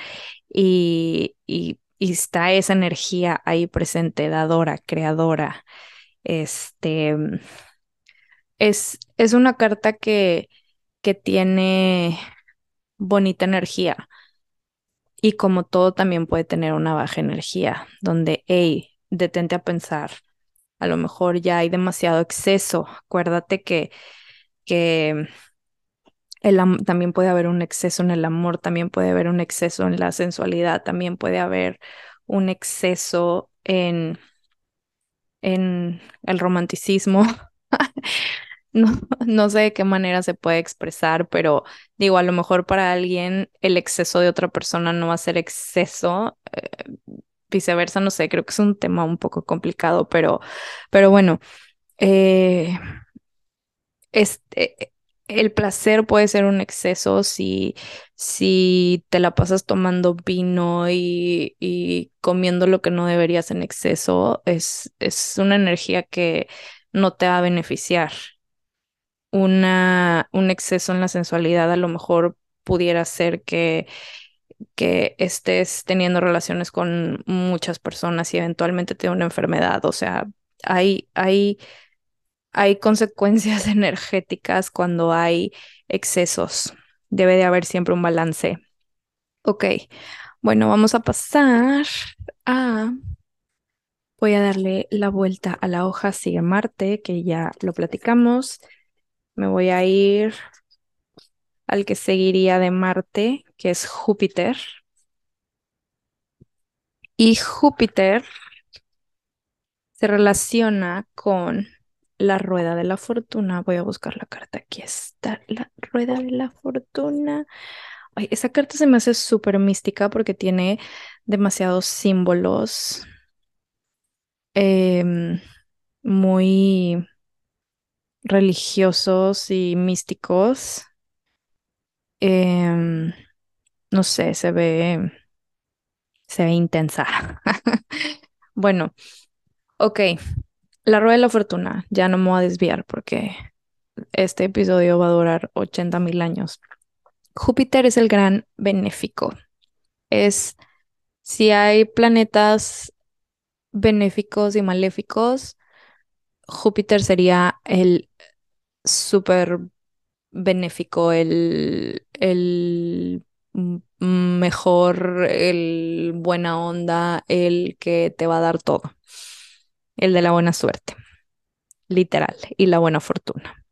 y, y y está esa energía ahí presente, dadora, creadora. Este es, es una carta que, que tiene bonita energía. Y como todo también puede tener una baja energía, donde, hey, detente a pensar, a lo mejor ya hay demasiado exceso. Acuérdate que, que también puede haber un exceso en el amor, también puede haber un exceso en la sensualidad, también puede haber un exceso en, en el romanticismo. (laughs) No, no sé de qué manera se puede expresar, pero digo, a lo mejor para alguien el exceso de otra persona no va a ser exceso, eh, viceversa, no sé, creo que es un tema un poco complicado, pero, pero bueno, eh, este, el placer puede ser un exceso si, si te la pasas tomando vino y, y, comiendo lo que no deberías en exceso, es, es una energía que no te va a beneficiar. Una, un exceso en la sensualidad a lo mejor pudiera ser que, que estés teniendo relaciones con muchas personas y eventualmente te una enfermedad. O sea, hay, hay hay consecuencias (laughs) energéticas cuando hay excesos. Debe de haber siempre un balance. Ok, bueno, vamos a pasar a... Voy a darle la vuelta a la hoja Sigue Marte, que ya lo platicamos. Me voy a ir al que seguiría de Marte, que es Júpiter. Y Júpiter se relaciona con la rueda de la fortuna. Voy a buscar la carta. Aquí está la rueda de la fortuna. Ay, esa carta se me hace súper mística porque tiene demasiados símbolos em, muy religiosos y místicos. Em, no sé, se ve, se ve intensa. (laughs) bueno, ok. La rueda de la fortuna, ya no me voy a desviar porque este episodio va a durar 80 mil años. Júpiter es el gran benéfico. Es si hay planetas benéficos y maléficos, Júpiter sería el súper benéfico, el, el mejor, el buena onda, el que te va a dar todo, el de la buena suerte, literal, y la buena fortuna.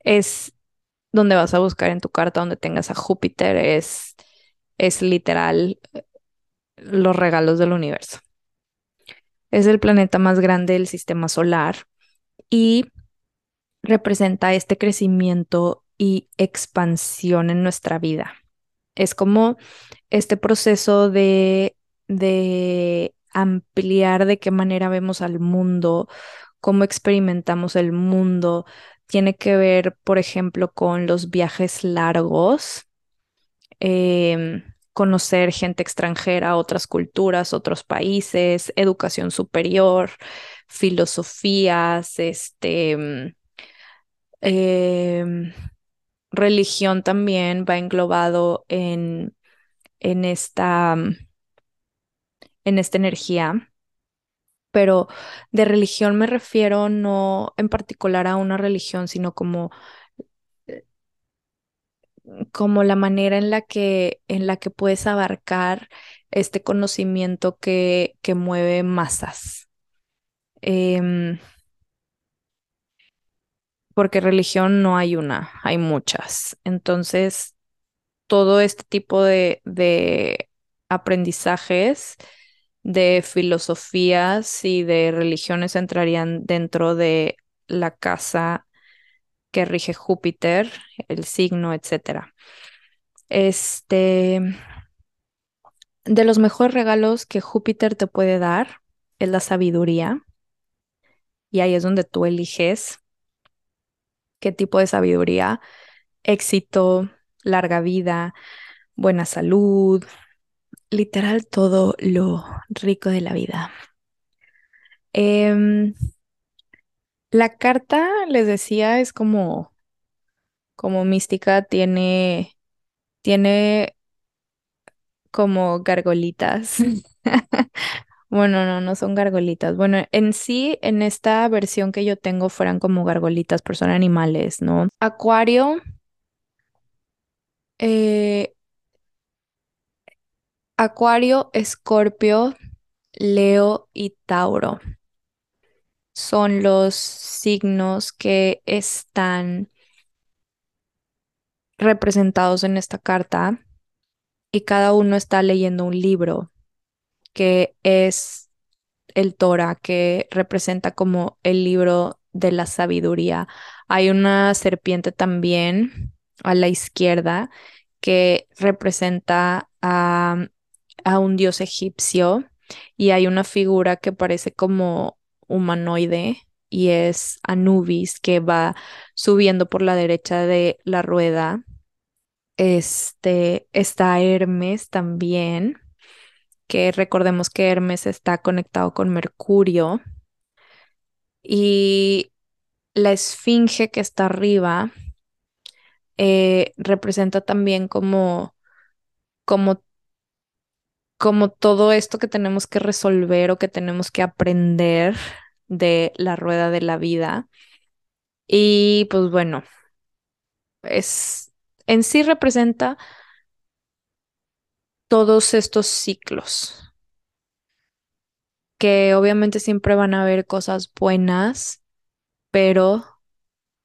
Es donde vas a buscar en tu carta donde tengas a Júpiter, es, es literal los regalos del universo. Es el planeta más grande del sistema solar y representa este crecimiento y expansión en nuestra vida. Es como este proceso de, de ampliar de qué manera vemos al mundo, cómo experimentamos el mundo. Tiene que ver, por ejemplo, con los viajes largos, em, conocer gente extranjera, otras culturas, otros países, educación superior, filosofías, este, mm, em, religión también va englobado en, en esta, mm, en esta energía. Pero de religión me refiero no en particular a una religión, sino como como la manera en la que, en la que puedes abarcar este conocimiento que, que mueve masas. Em, porque religión no hay una, hay muchas. Entonces, todo este tipo de, de aprendizajes, de filosofías y de religiones entrarían dentro de la casa que rige Júpiter, el signo, etcétera. Este, de los mejores regalos que Júpiter te puede dar es la sabiduría. Y ahí es donde tú eliges qué tipo de sabiduría, éxito, larga vida, buena salud, literal todo lo rico de la vida. Em, la carta, les decía, es como, como mística, tiene, tiene como gargolitas. (laughs) Bueno, no, no son gargolitas. Bueno, en sí, en esta versión que yo tengo fueran como gargolitas, pero son animales, ¿no? Acuario. Eh, Acuario, Escorpio, Leo y Tauro son los signos que están representados en esta carta y cada uno está leyendo un libro que es el Torah, que representa como el libro de la sabiduría. Hay una serpiente también a la izquierda que representa a, a un dios egipcio y hay una figura que parece como humanoide y es Anubis que va subiendo por la derecha de la rueda. Este está Hermes también, que recordemos que Hermes está conectado con Mercurio. Y la esfinge que está arriba eh, representa también como, como como todo esto que tenemos que resolver o que tenemos que aprender de la rueda de la vida. Y pues bueno, es en sí representa todos estos ciclos, que obviamente siempre van a haber cosas buenas, pero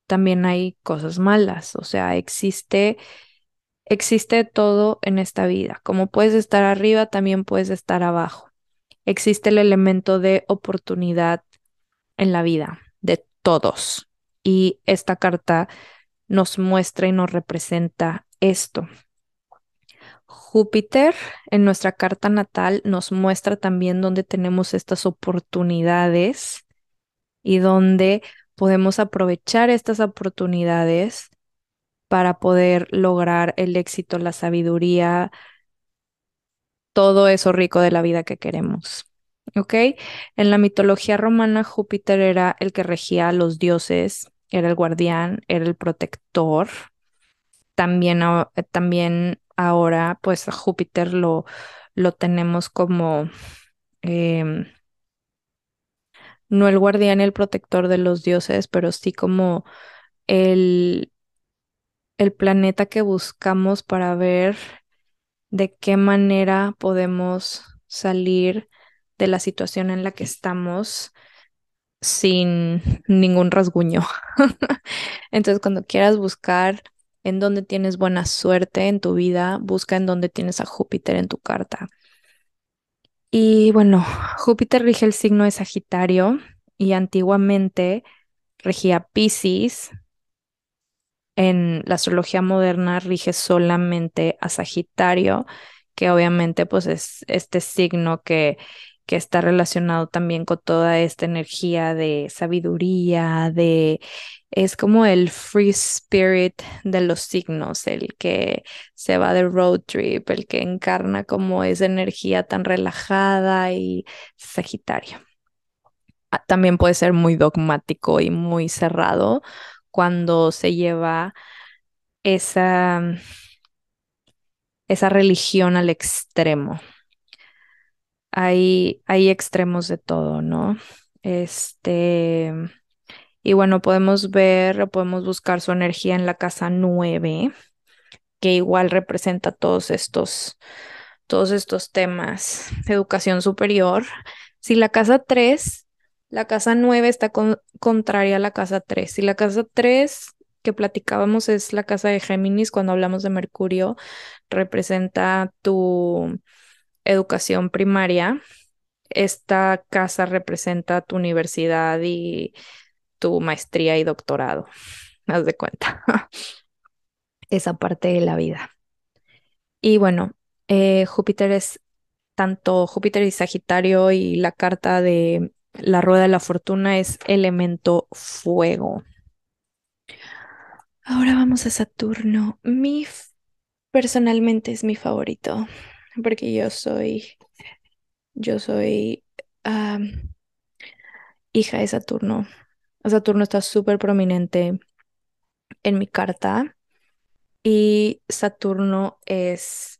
también hay cosas malas, o sea, existe Existe todo en esta vida. Como puedes estar arriba, también puedes estar abajo. Existe el elemento de oportunidad en la vida de todos. Y esta carta nos muestra y nos representa esto. Júpiter en nuestra carta natal nos muestra también dónde tenemos estas oportunidades y dónde podemos aprovechar estas oportunidades para poder lograr el éxito, la sabiduría, todo eso rico de la vida que queremos. ¿Ok? En la mitología romana, Júpiter era el que regía a los dioses, era el guardián, era el protector. También, también ahora, pues Júpiter lo, lo tenemos como em, no el guardián y el protector de los dioses, pero sí como el, el planeta que buscamos para ver de qué manera podemos salir de la situación en la que estamos sin ningún rasguño. (laughs) Entonces, cuando quieras buscar en dónde tienes buena suerte en tu vida, busca en dónde tienes a Júpiter en tu carta. Y bueno, Júpiter rige el signo de Sagitario y antiguamente regía Pisces. En la astrología moderna rige solamente a Sagitario, que obviamente pues es este signo que que está relacionado también con toda esta energía de sabiduría, de es como el free spirit de los signos, el que se va de road trip, el que encarna como esa energía tan relajada y Sagitario. Ah, también puede ser muy dogmático y muy cerrado cuando se lleva esa, esa religión al extremo hay, hay extremos de todo, ¿no? Este, y bueno, podemos ver, podemos buscar su energía en la casa 9, que igual representa todos estos, todos estos temas. Educación superior. Si la casa 3, la casa 9 está contraria a la casa 3. Si la casa 3 que platicábamos es la casa de Géminis cuando hablamos de Mercurio, representa tu educación primaria, esta casa representa tu universidad y tu maestría y doctorado. (laughs) Haz de cuenta. (laughs) Esa parte de la vida. Y bueno, eh, Júpiter es tanto Júpiter y Sagitario y la carta de la rueda de la fortuna es elemento fuego. Ahora vamos a Saturno. Mi personalmente es mi favorito porque yo soy, yo soy hija de Saturno. Saturno está súper prominente en mi carta y Saturno es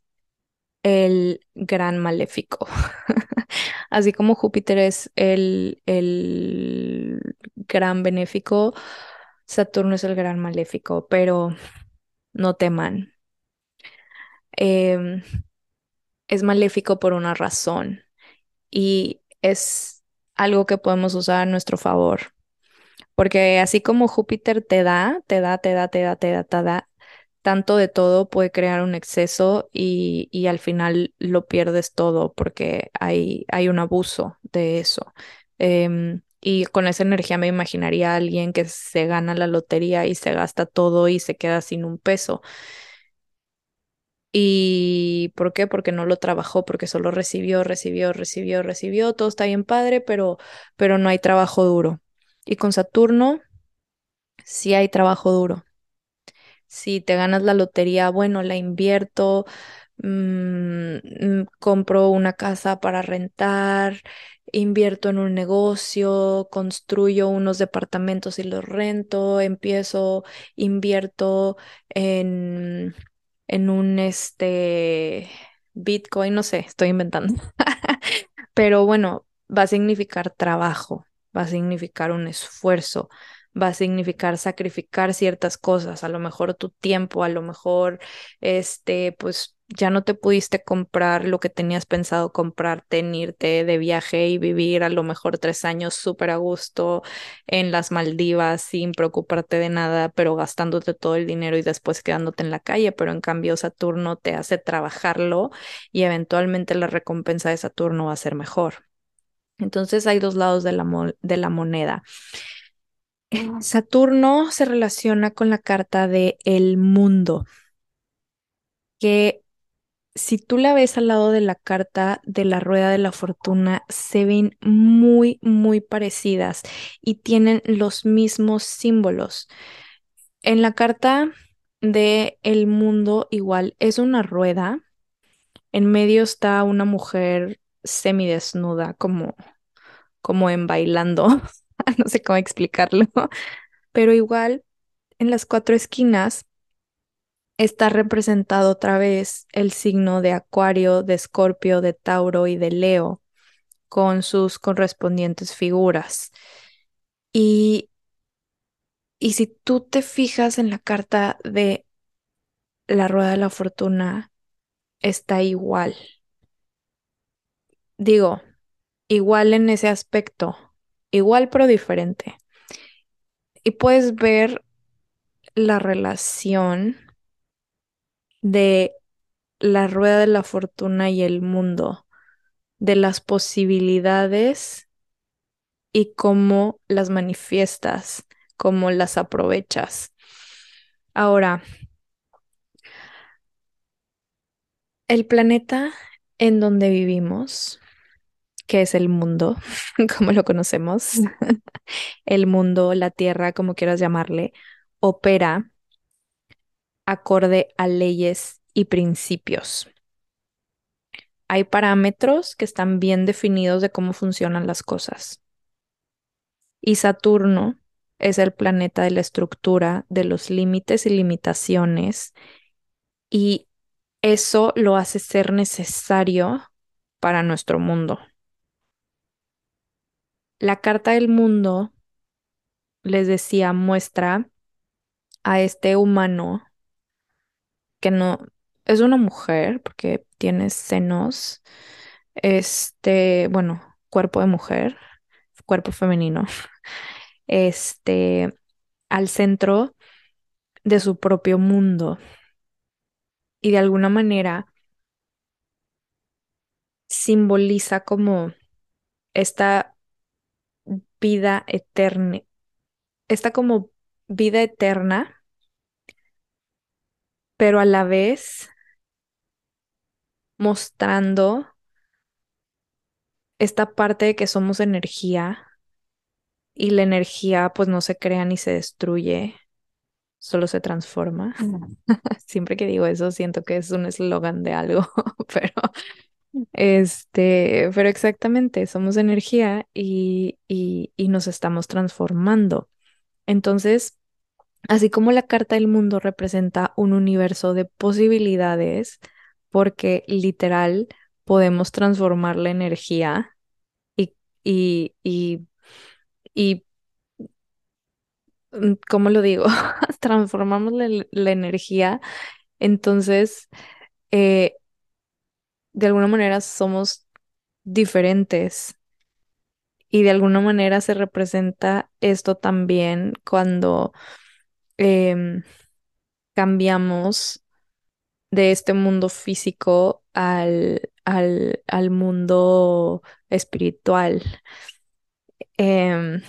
el gran maléfico. (laughs) Así como Júpiter es el, el gran benéfico, Saturno es el gran maléfico, pero no teman. Eh, es maléfico por una razón y es algo que podemos usar a nuestro favor. Porque así como Júpiter te da, te da, te da, te da, te da, te da, tanto de todo puede crear un exceso y, y al final lo pierdes todo porque hay, hay un abuso de eso. Em, y con esa energía me imaginaría a alguien que se gana la lotería y se gasta todo y se queda sin un peso. ¿Y por qué? Porque no lo trabajó, porque solo recibió, recibió, recibió, recibió, todo está bien padre, pero, pero no hay trabajo duro. Y con Saturno sí hay trabajo duro. Si te ganas la lotería, bueno, la invierto, mm, mm, compro una casa para rentar, invierto en un negocio, construyo unos departamentos y los rento, empiezo, invierto en en un este Bitcoin, no sé, estoy inventando. (laughs) Pero bueno, va a significar trabajo, va a significar un esfuerzo, va a significar sacrificar ciertas cosas, a lo mejor tu tiempo, a lo mejor este, pues ya no te pudiste comprar lo que tenías pensado comprarte, en irte de viaje y vivir a lo mejor tres años súper a gusto en las Maldivas sin preocuparte de nada, pero gastándote todo el dinero y después quedándote en la calle, pero en cambio Saturno te hace trabajarlo y eventualmente la recompensa de Saturno va a ser mejor. Entonces hay dos lados de la, de la moneda. Saturno se relaciona con la carta de el mundo, que si tú la ves al lado de la carta de la rueda de la fortuna, se ven muy, muy parecidas y tienen los mismos símbolos. En la carta de el mundo igual es una rueda. En medio está una mujer semidesnuda, como, como en bailando. (laughs) (laughs) no sé cómo explicarlo. (laughs) Pero igual en las cuatro esquinas está representado otra vez el signo de Acuario, de Escorpio, de Tauro y de Leo, con sus correspondientes figuras. Y, y si tú te fijas en la carta de la Rueda de la Fortuna, está igual. Digo, igual en ese aspecto, igual pero diferente. Y puedes ver la relación de la rueda de la fortuna y el mundo, de las posibilidades y cómo las manifiestas, cómo las aprovechas. Ahora, el planeta en donde vivimos, que es el mundo, (laughs) como lo conocemos, (laughs) el mundo, la Tierra, como quieras llamarle, opera acorde a leyes y principios. Hay parámetros que están bien definidos de cómo funcionan las cosas. Y Saturno es el planeta de la estructura, de los límites y limitaciones, y eso lo hace ser necesario para nuestro mundo. La carta del mundo, les decía, muestra a este humano que no es una mujer porque tiene senos, este, bueno, cuerpo de mujer, cuerpo femenino, (laughs) este, al centro de su propio mundo. Y de alguna manera simboliza como esta vida eterna, esta como vida eterna, pero a la vez mostrando esta parte de que somos energía y la energía pues no se crea ni se destruye, solo se transforma. (laughs) Siempre que digo eso siento que es un eslogan de algo, (laughs) pero este, pero exactamente, somos energía y, y, y nos estamos transformando. Entonces, así como la carta del mundo representa un universo de posibilidades, porque literal podemos transformar la energía y, y, y, y mm, ¿cómo lo digo? (laughs) Transformamos la, la energía, entonces eh, de alguna manera somos diferentes y de alguna manera se representa esto también cuando em, cambiamos de este mundo físico al, al, al mundo espiritual. Em,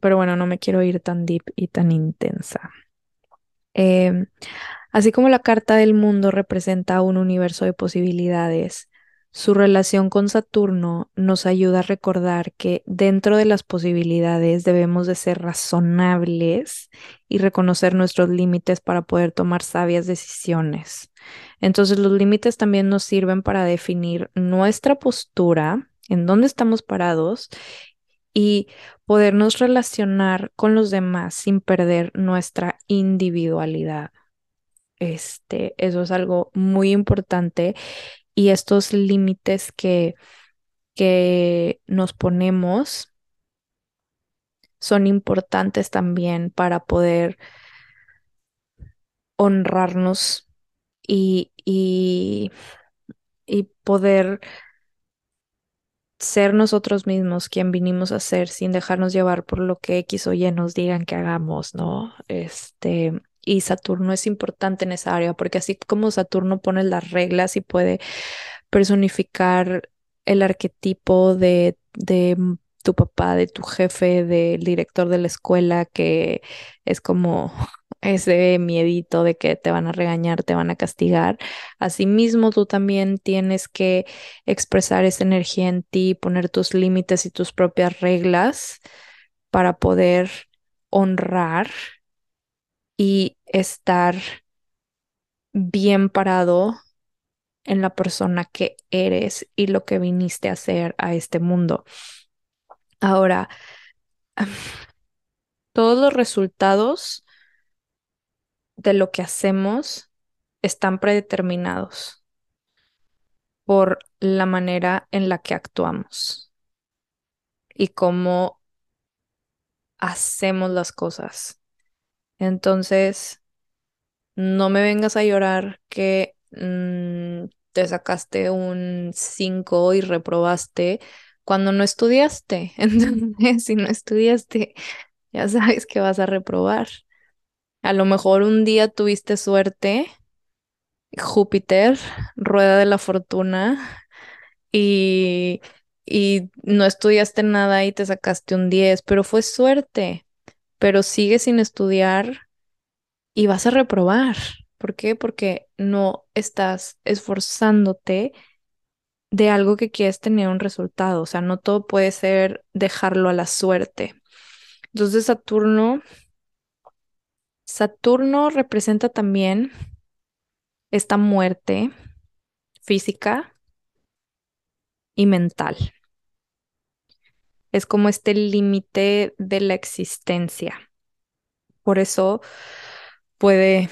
pero bueno, no me quiero ir tan deep y tan intensa. Em, así como la carta del mundo representa un universo de posibilidades, su relación con Saturno nos ayuda a recordar que dentro de las posibilidades debemos de ser razonables y reconocer nuestros límites para poder tomar sabias decisiones. Entonces los límites también nos sirven para definir nuestra postura, en dónde estamos parados y podernos relacionar con los demás sin perder nuestra individualidad. Este, eso es algo muy importante y estos límites que, que nos ponemos son importantes también para poder honrarnos y, y, y poder ser nosotros mismos quien vinimos a ser sin dejarnos llevar por lo que X o Y nos digan que hagamos, ¿no? Este, y Saturno es importante en esa área porque así como Saturno pone las reglas y puede personificar el arquetipo de, de tu papá, de tu jefe, del director de la escuela, que es como (laughs) ese miedito de que te van a regañar, te van a castigar. Asimismo, tú también tienes que expresar esa energía en ti, poner tus límites y tus propias reglas para poder honrar y estar bien parado en la persona que eres y lo que viniste a hacer a este mundo. Ahora, todos los resultados de lo que hacemos están predeterminados por la manera en la que actuamos y cómo hacemos las cosas. Entonces, no me vengas a llorar que mm, te sacaste un 5 y reprobaste cuando no estudiaste. (laughs) Entonces, si no estudiaste, ya sabes que vas a reprobar. A lo mejor un día tuviste suerte, Júpiter, rueda de la fortuna, y, y no estudiaste nada y te sacaste un 10, pero fue suerte. Pero sigues sin estudiar y vas a reprobar. ¿Por qué? Porque no estás esforzándote de algo que quieres tener un resultado. O sea, no todo puede ser dejarlo a la suerte. Entonces, Saturno, Saturno representa también esta muerte física y mental. Es como este límite de la existencia. Por eso puede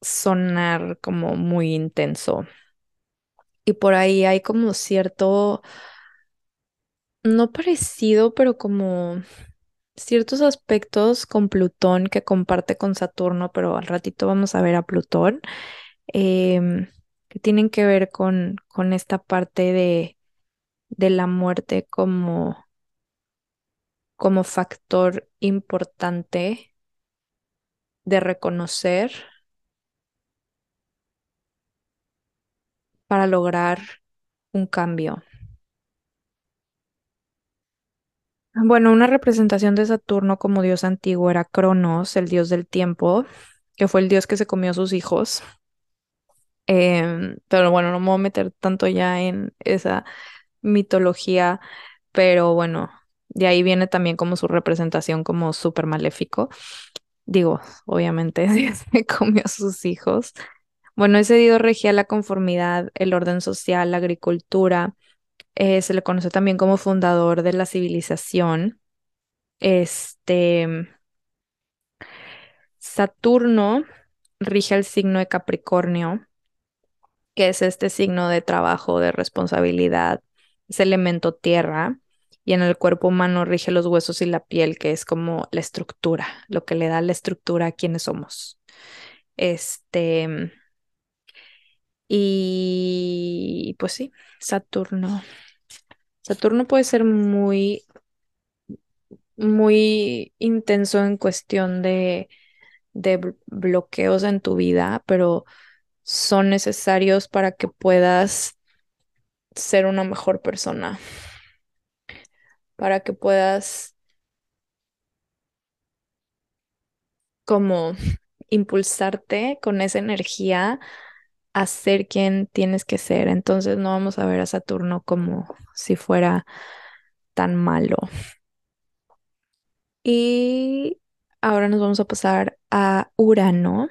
sonar como muy intenso. Y por ahí hay como cierto, no parecido, pero como ciertos aspectos con Plutón que comparte con Saturno, pero al ratito vamos a ver a Plutón, em, que tienen que ver con, con esta parte de, de la muerte como, como factor importante de reconocer para lograr un cambio. Bueno, una representación de Saturno como dios antiguo era Cronos, el dios del tiempo, que fue el dios que se comió a sus hijos. Em, pero bueno, no me voy a meter tanto ya en esa mitología, pero bueno, de ahí viene también como su representación como súper maléfico. Digo, obviamente, (laughs) se comió a sus hijos. Bueno, ese dios regía la conformidad, el orden social, la agricultura. Eh, se le conoce también como fundador de la civilización. Este Saturno rige el signo de Capricornio, que es este signo de trabajo, de responsabilidad, es elemento tierra, y en el cuerpo humano rige los huesos y la piel, que es como la estructura, lo que le da la estructura a quienes somos. Este, y pues sí, Saturno. Saturno puede ser muy, muy intenso en cuestión de, de bloqueos en tu vida, pero son necesarios para que puedas ser una mejor persona, para que puedas como impulsarte con esa energía a ser quien tienes que ser. Entonces no vamos a ver a Saturno como si fuera tan malo. Y ahora nos vamos a pasar a Urano,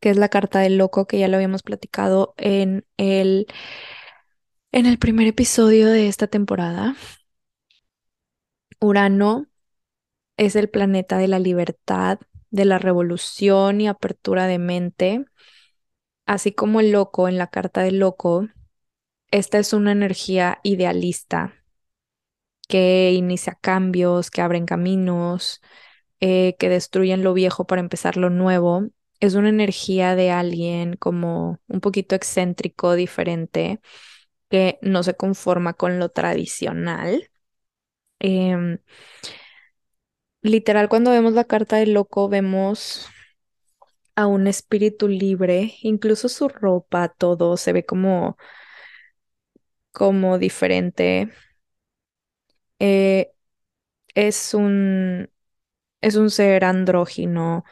que es la carta del loco que ya lo habíamos platicado en el, en el primer episodio de esta temporada. Urano es el planeta de la libertad, de la revolución y apertura de mente así como el loco en la carta del loco, esta es una energía idealista que inicia cambios, que abren caminos, eh, que destruyen lo viejo para empezar lo nuevo. Es una energía de alguien como un poquito excéntrico, diferente, que no se conforma con lo tradicional. Em, literal, cuando vemos la carta del loco, vemos a un espíritu libre, incluso su ropa, todo se ve como, como diferente. Eh, es un, es un ser andrógino,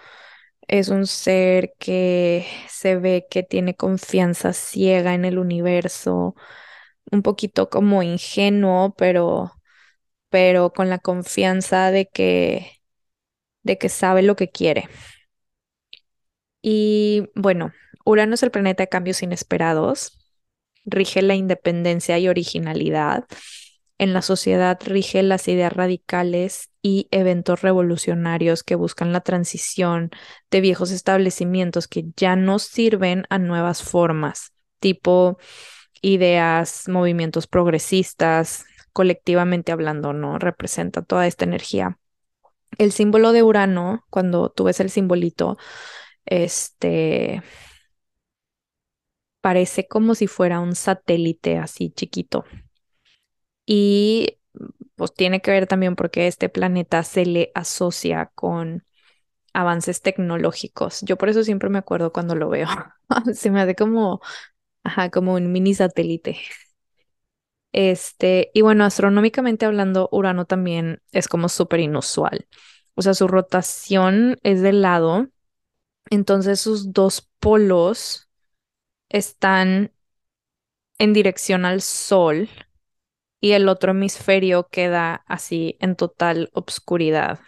es un ser que se ve que tiene confianza ciega en el universo, un poquito como ingenuo, pero, pero con la confianza de que, de que sabe lo que quiere. Y bueno, Urano es el planeta de cambios inesperados, rige la independencia y originalidad. En la sociedad rige las ideas radicales y eventos revolucionarios que buscan la transición de viejos establecimientos que ya no sirven a nuevas formas, tipo ideas, movimientos progresistas, colectivamente hablando, ¿no? Representa toda esta energía. El símbolo de Urano, cuando tú ves el simbolito, este, parece como si fuera un satélite así chiquito. Y pues tiene que ver también porque este planeta se le asocia con avances tecnológicos. Yo por eso siempre me acuerdo cuando lo veo. (laughs) se me hace como, ajá, como un mini satélite. Este, y bueno, astronómicamente hablando, Urano también es como súper inusual. O sea, su rotación es de lado, entonces sus dos polos están en dirección al Sol y el otro hemisferio queda así en total obscuridad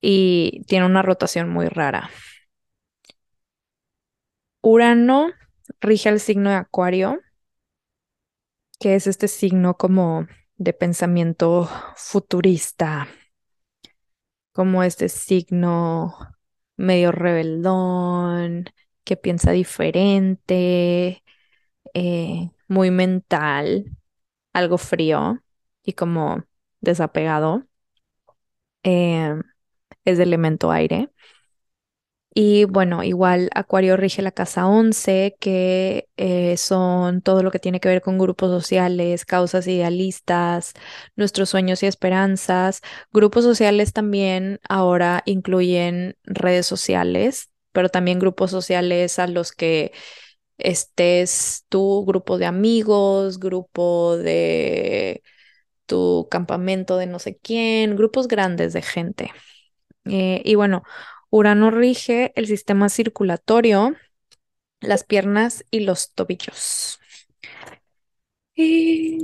y tiene una rotación muy rara. Urano rige el signo de Acuario, que es este signo como de pensamiento futurista, como este signo medio rebeldón, que piensa diferente, eh, muy mental, algo frío y como desapegado. Eh, es de elemento aire. Y bueno, igual Acuario rige la casa 11, que eh, son todo lo que tiene que ver con grupos sociales, causas idealistas, nuestros sueños y esperanzas. Grupos sociales también ahora incluyen redes sociales, pero también grupos sociales a los que estés tu grupo de amigos, grupo de tu campamento de no sé quién, grupos grandes de gente. Eh, y bueno, Urano rige el sistema circulatorio, las piernas y los tobillos. Y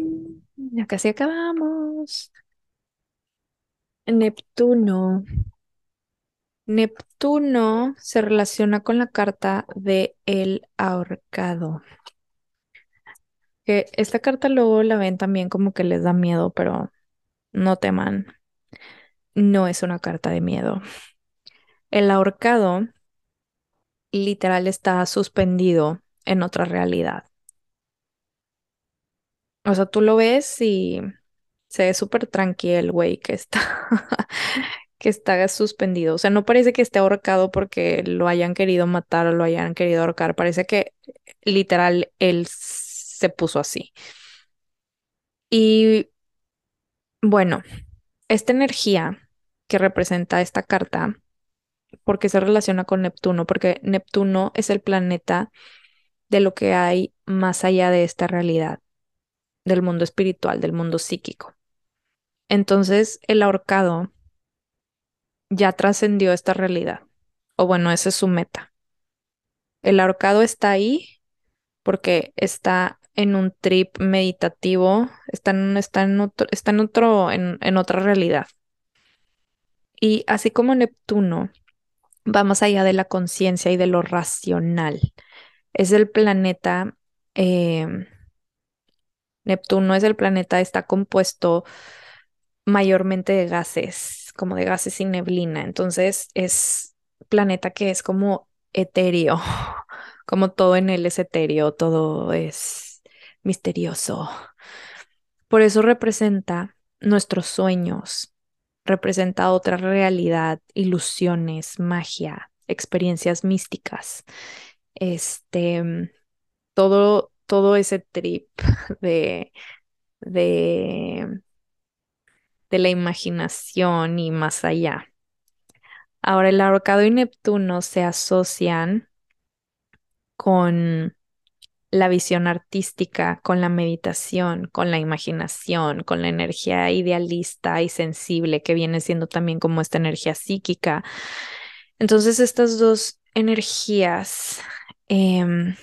ya casi acabamos. Neptuno. Neptuno se relaciona con la carta de el ahorcado. Que esta carta luego la ven también como que les da miedo, pero no teman. No es una carta de miedo. El ahorcado literal está suspendido en otra realidad. O sea, tú lo ves y se ve súper tranquilo güey que está, (laughs) que está suspendido. O sea, no parece que esté ahorcado porque lo hayan querido matar o lo hayan querido ahorcar. Parece que literal él se puso así. Y bueno, esta energía que representa esta carta porque se relaciona con Neptuno, porque Neptuno es el planeta de lo que hay más allá de esta realidad, del mundo espiritual, del mundo psíquico. Entonces, el ahorcado ya trascendió esta realidad, o bueno, esa es su meta. El ahorcado está ahí porque está en un trip meditativo, está en, está en otro, está en, otro en otra realidad. Y así como Neptuno va más allá de la conciencia y de lo racional. Es el planeta, em, Neptuno es el planeta, está compuesto mayormente de gases, como de gases y neblina. Entonces es planeta que es como etéreo, (laughs) como todo en él es etéreo, todo es misterioso. Por eso representa nuestros sueños, representa otra realidad, ilusiones, magia, experiencias místicas. Este, todo, todo ese trip (laughs) de, de, de la imaginación y más allá. Ahora, el ahorcado y Neptuno se asocian con la visión artística, con la meditación, con la imaginación, con la energía idealista y sensible que viene siendo también como esta energía psíquica. Entonces estas dos energías em,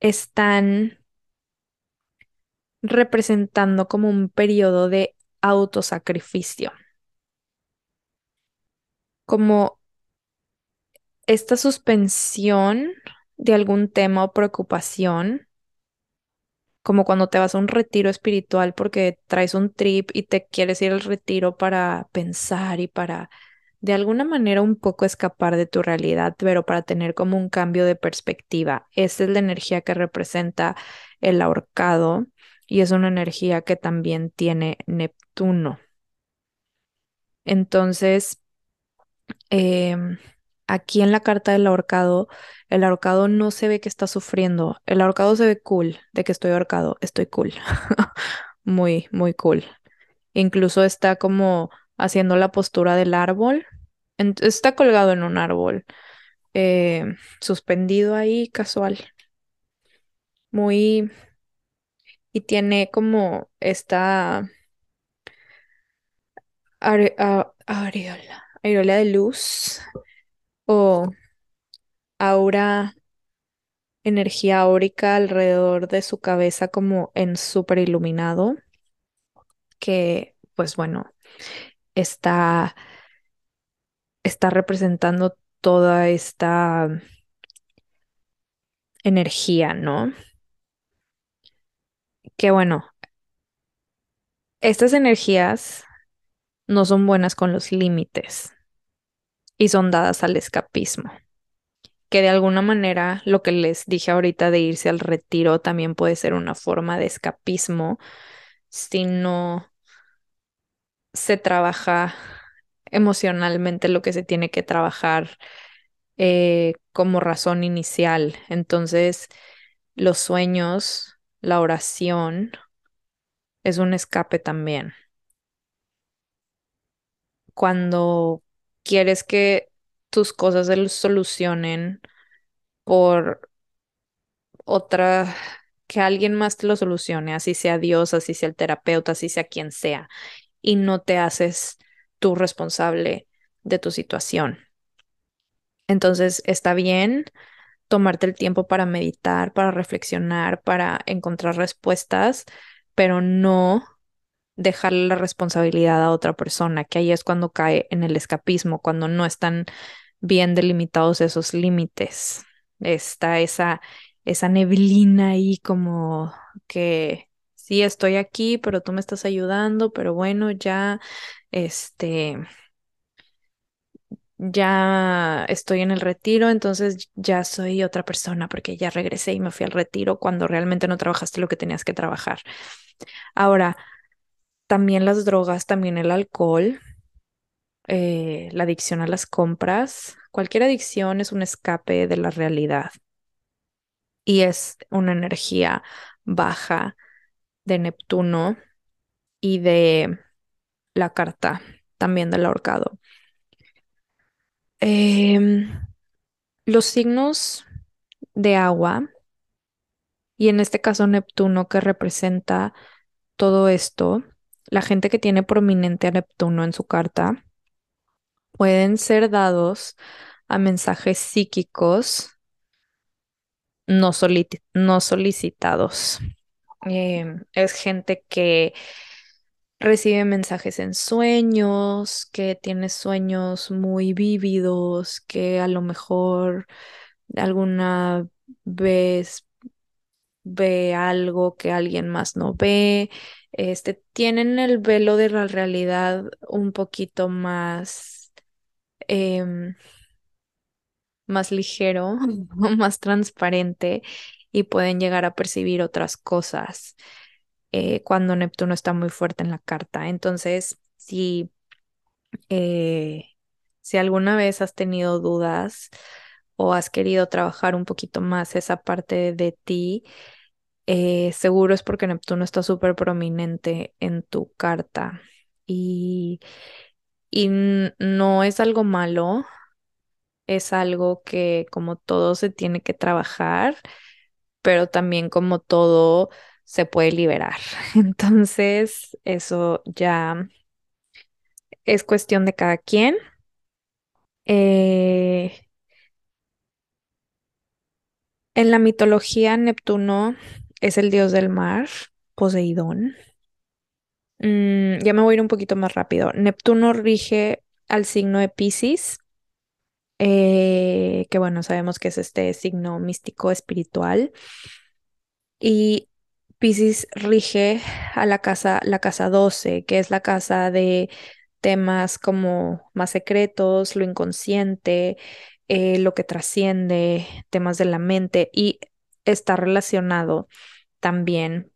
están representando como un periodo de autosacrificio, como esta suspensión de algún tema o preocupación, como cuando te vas a un retiro espiritual porque traes un trip y te quieres ir al retiro para pensar y para de alguna manera un poco escapar de tu realidad, pero para tener como un cambio de perspectiva. Esa es la energía que representa el ahorcado y es una energía que también tiene Neptuno. Entonces, em, aquí en la carta del ahorcado, el ahorcado no se ve que está sufriendo. El ahorcado se ve cool, de que estoy ahorcado, estoy cool. (laughs) muy, muy cool. Incluso está como haciendo la postura del árbol. está colgado en un árbol, eh, suspendido ahí, casual. Muy... Y tiene como esta aureola de luz o aura, energía áurica alrededor de su cabeza como en súper iluminado, que pues bueno, está, está representando toda esta energía, ¿no? Que bueno, estas energías no son buenas con los límites y son dadas al escapismo. Que de alguna manera lo que les dije ahorita de irse al retiro también puede ser una forma de escapismo si no se trabaja emocionalmente lo que se tiene que trabajar eh, como razón inicial. Entonces, los sueños, la oración, es un escape también. Cuando quieres que tus cosas se solucionen por otra, que alguien más te lo solucione, así sea Dios, así sea el terapeuta, así sea quien sea, y no te haces tú responsable de tu situación. Entonces está bien tomarte el tiempo para meditar, para reflexionar, para encontrar respuestas, pero no dejarle la responsabilidad a otra persona, que ahí es cuando cae en el escapismo, cuando no están bien delimitados esos límites. Está esa, esa neblina ahí como que sí estoy aquí, pero tú me estás ayudando, pero bueno, ya, este, ya estoy en el retiro, entonces ya soy otra persona porque ya regresé y me fui al retiro cuando realmente no trabajaste lo que tenías que trabajar. Ahora, también las drogas, también el alcohol, eh, la adicción a las compras. Cualquier adicción es un escape de la realidad y es una energía baja de Neptuno y de la carta también del ahorcado. Em, los signos de agua, y en este caso Neptuno que representa todo esto, la gente que tiene prominente a Neptuno en su carta, pueden ser dados a mensajes psíquicos no, no solicitados. Em, es gente que recibe mensajes en sueños, que tiene sueños muy vívidos, que a lo mejor alguna vez ve algo que alguien más no ve, este, tienen el velo de la realidad un poquito más, em, más ligero, (laughs) más transparente y pueden llegar a percibir otras cosas eh, cuando Neptuno está muy fuerte en la carta. Entonces, si, eh, si alguna vez has tenido dudas o has querido trabajar un poquito más esa parte de ti, eh, seguro es porque Neptuno está súper prominente en tu carta y, y no es algo malo, es algo que como todo se tiene que trabajar, pero también como todo se puede liberar. (laughs) Entonces, eso ya es cuestión de cada quien. Eh, en la mitología, Neptuno es el dios del mar, Poseidón. Mm, ya me voy a ir un poquito más rápido. Neptuno rige al signo de Pisces, eh, que bueno, sabemos que es este signo místico espiritual. Y Pisces rige a la casa, la casa 12, que es la casa de temas como más secretos, lo inconsciente, eh, lo que trasciende, temas de la mente y está relacionado también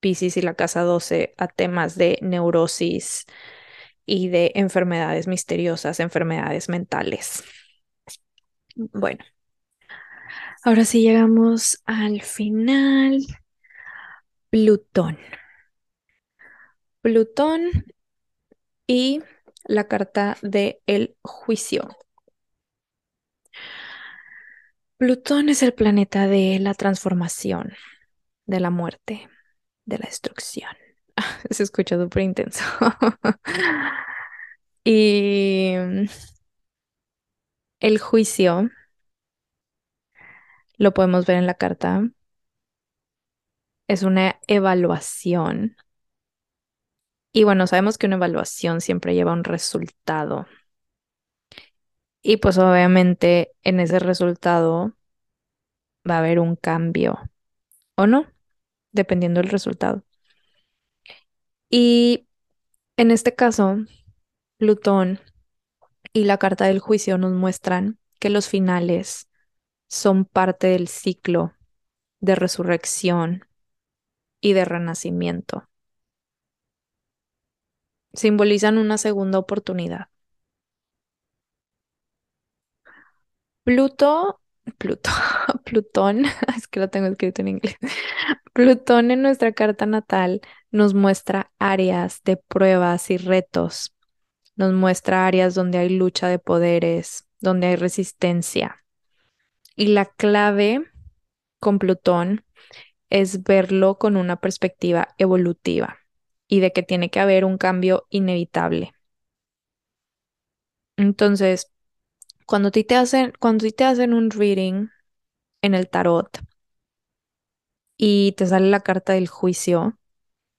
Pisces y la casa 12 a temas de neurosis y de enfermedades misteriosas, enfermedades mentales. Bueno, ahora sí llegamos al final. Plutón. Plutón y la carta de el juicio. Plutón es el planeta de la transformación, de la muerte, de la destrucción. (laughs) Se escucha súper intenso. (laughs) y el juicio lo podemos ver en la carta. Es una evaluación. Y bueno, sabemos que una evaluación siempre lleva un resultado. Y pues obviamente en ese resultado va a haber un cambio, ¿o no? Dependiendo del resultado. Y en este caso, Plutón y la carta del juicio nos muestran que los finales son parte del ciclo de resurrección y de renacimiento. Simbolizan una segunda oportunidad. Pluto, Pluto, (laughs) Plutón, (laughs) es que lo tengo escrito en inglés. (laughs) Plutón en nuestra carta natal nos muestra áreas de pruebas y retos. Nos muestra áreas donde hay lucha de poderes, donde hay resistencia. Y la clave con Plutón es verlo con una perspectiva evolutiva y de que tiene que haber un cambio inevitable. Entonces, cuando te hacen, cuando te hacen un reading en el tarot y te sale la carta del juicio,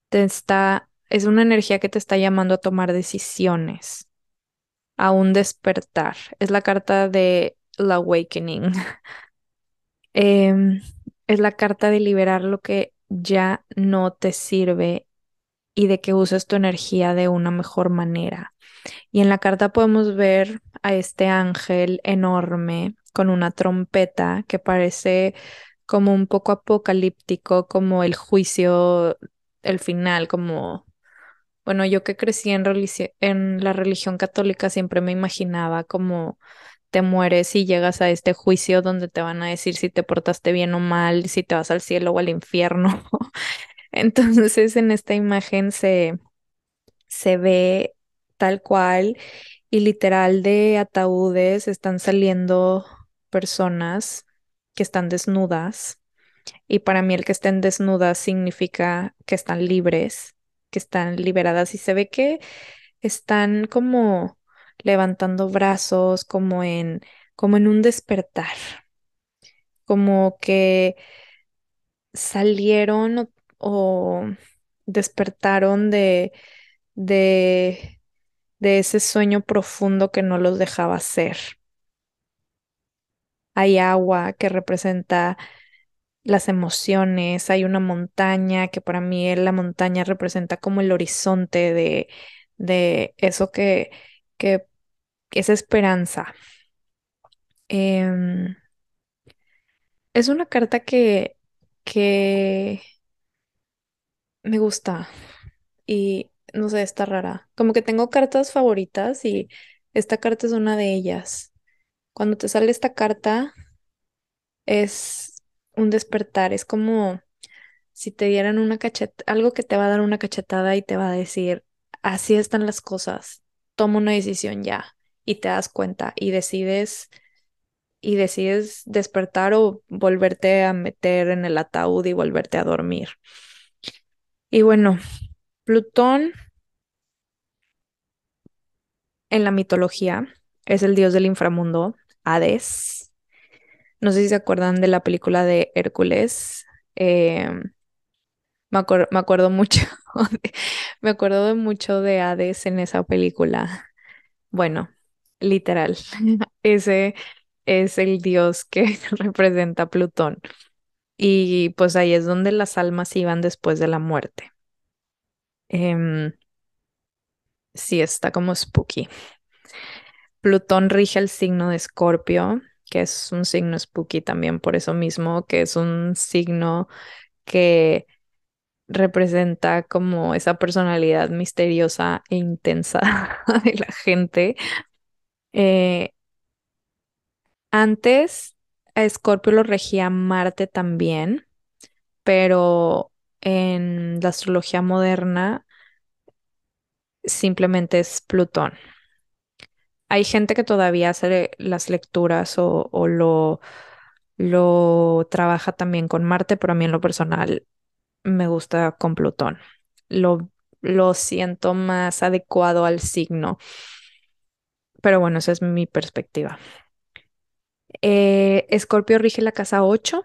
te está, es una energía que te está llamando a tomar decisiones, a un despertar. Es la carta de la awakening. (laughs) Em, es la carta de liberar lo que ya no te sirve y de que uses tu energía de una mejor manera. Y en la carta podemos ver a este ángel enorme con una trompeta que parece como un poco apocalíptico, como el juicio, el final, como, bueno, yo que crecí en, en la religión católica siempre me imaginaba como te mueres y llegas a este juicio donde te van a decir si te portaste bien o mal, si te vas al cielo o al infierno. (laughs) Entonces en esta imagen se, se ve tal cual y literal de ataúdes están saliendo personas que están desnudas. Y para mí el que estén desnudas significa que están libres, que están liberadas. Y se ve que están como levantando brazos, como en como en un despertar, como que salieron o, despertaron de, de, de ese sueño profundo que no los dejaba ser. Hay agua que representa las emociones, hay una montaña que para mí la montaña representa como el horizonte de, de eso que, que, es esperanza. Em, es una carta que, que me gusta y no sé, está rara. Como que tengo cartas favoritas y esta carta es una de ellas. Cuando te sale esta carta es un despertar, es como si te dieran una cachetada, algo que te va a dar una cachetada y te va a decir, así están las cosas, toma una decisión ya y te das cuenta y decides y decides despertar o volverte a meter en el ataúd y volverte a dormir. Y bueno, Plutón en la mitología es el dios del inframundo, Hades. No sé si se acuerdan de la película de Hércules. Em, me, acuerdo mucho, (laughs) me acuerdo de mucho de Hades en esa película. Bueno, literal, (laughs) ese es el dios que (laughs) representa Plutón. Y pues ahí es donde las almas iban después de la muerte. Em, sí, está como spooky. Plutón rige el signo de Escorpio, que es un signo spooky también por eso mismo, que es un signo que representa como esa personalidad misteriosa e intensa (laughs) de la gente. Eh, Antes a Escorpio lo regía Marte también, pero en la astrología moderna simplemente es Plutón. Hay gente que todavía hace las lecturas o, o lo, lo trabaja también con Marte, pero a mí en lo personal me gusta con Plutón. Lo, lo siento más adecuado al signo. Pero bueno, esa es mi perspectiva. Eh, Escorpio rige la casa 8,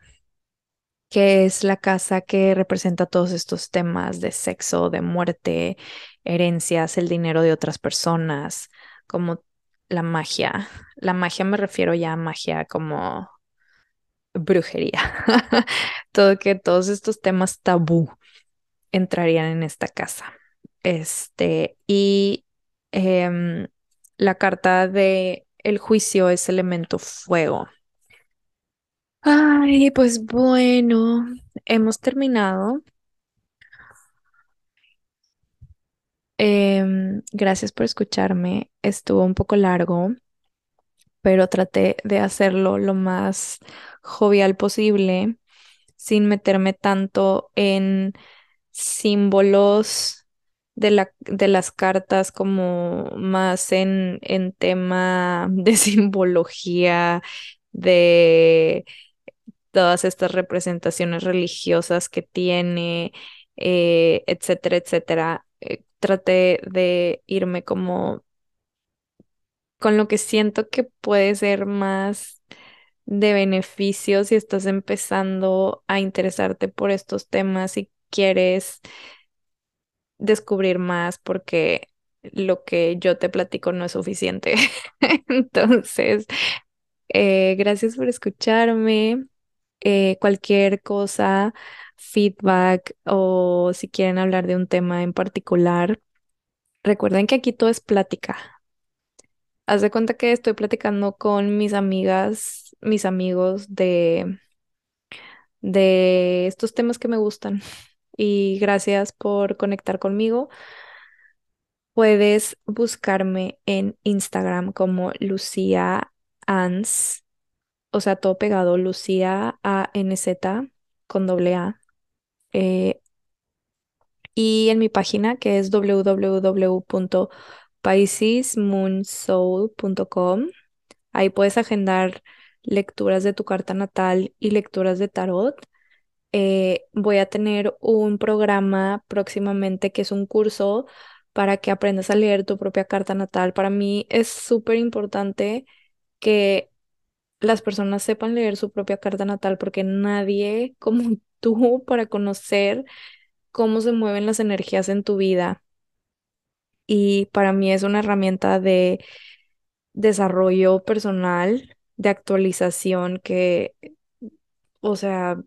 que es la casa que representa todos estos temas de sexo, de muerte, herencias, el dinero de otras personas, como la magia. La magia me refiero ya a magia como brujería. (laughs) Todo que todos estos temas tabú entrarían en esta casa. Este, y em, la carta de el juicio es elemento fuego. Ay, pues bueno, hemos terminado. Em, gracias por escucharme. Estuvo un poco largo, pero traté de hacerlo lo más jovial posible, sin meterme tanto en símbolos de, la, de las cartas como más en, en tema de (laughs) simbología, de todas estas representaciones religiosas que tiene, eh, etcétera, etcétera. Eh, traté de irme como con lo que siento que puede ser más de beneficio si estás empezando a interesarte por estos temas y quieres descubrir más porque lo que yo te platico no es suficiente. (laughs) Entonces, eh, gracias por escucharme. Eh, cualquier cosa, feedback o si quieren hablar de un tema en particular, recuerden que aquí todo es plática. Haz de cuenta que estoy platicando con mis amigas, mis amigos de, de estos temas que me gustan. (laughs) Y gracias por conectar conmigo. Puedes buscarme en Instagram como Lucía Ans, o sea, todo pegado, Lucía A-N-Z con doble A. Eh, y en mi página que es www.paisismoonsoul.com. Ahí puedes agendar lecturas de tu carta natal y lecturas de tarot. Eh, voy a tener un programa próximamente que es un curso para que aprendas a leer tu propia carta natal. Para mí es súper importante que las personas sepan leer su propia carta natal porque nadie (laughs) como tú para conocer cómo se mueven las energías en tu vida. Y para mí es una herramienta de desarrollo personal, de actualización que, o sea,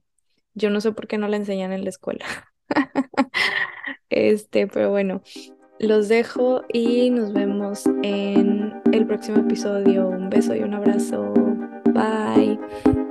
yo no sé por qué no la enseñan en la escuela. (laughs) Este, pero bueno, los dejo y nos vemos en el próximo episodio. Un beso y un abrazo. Bye.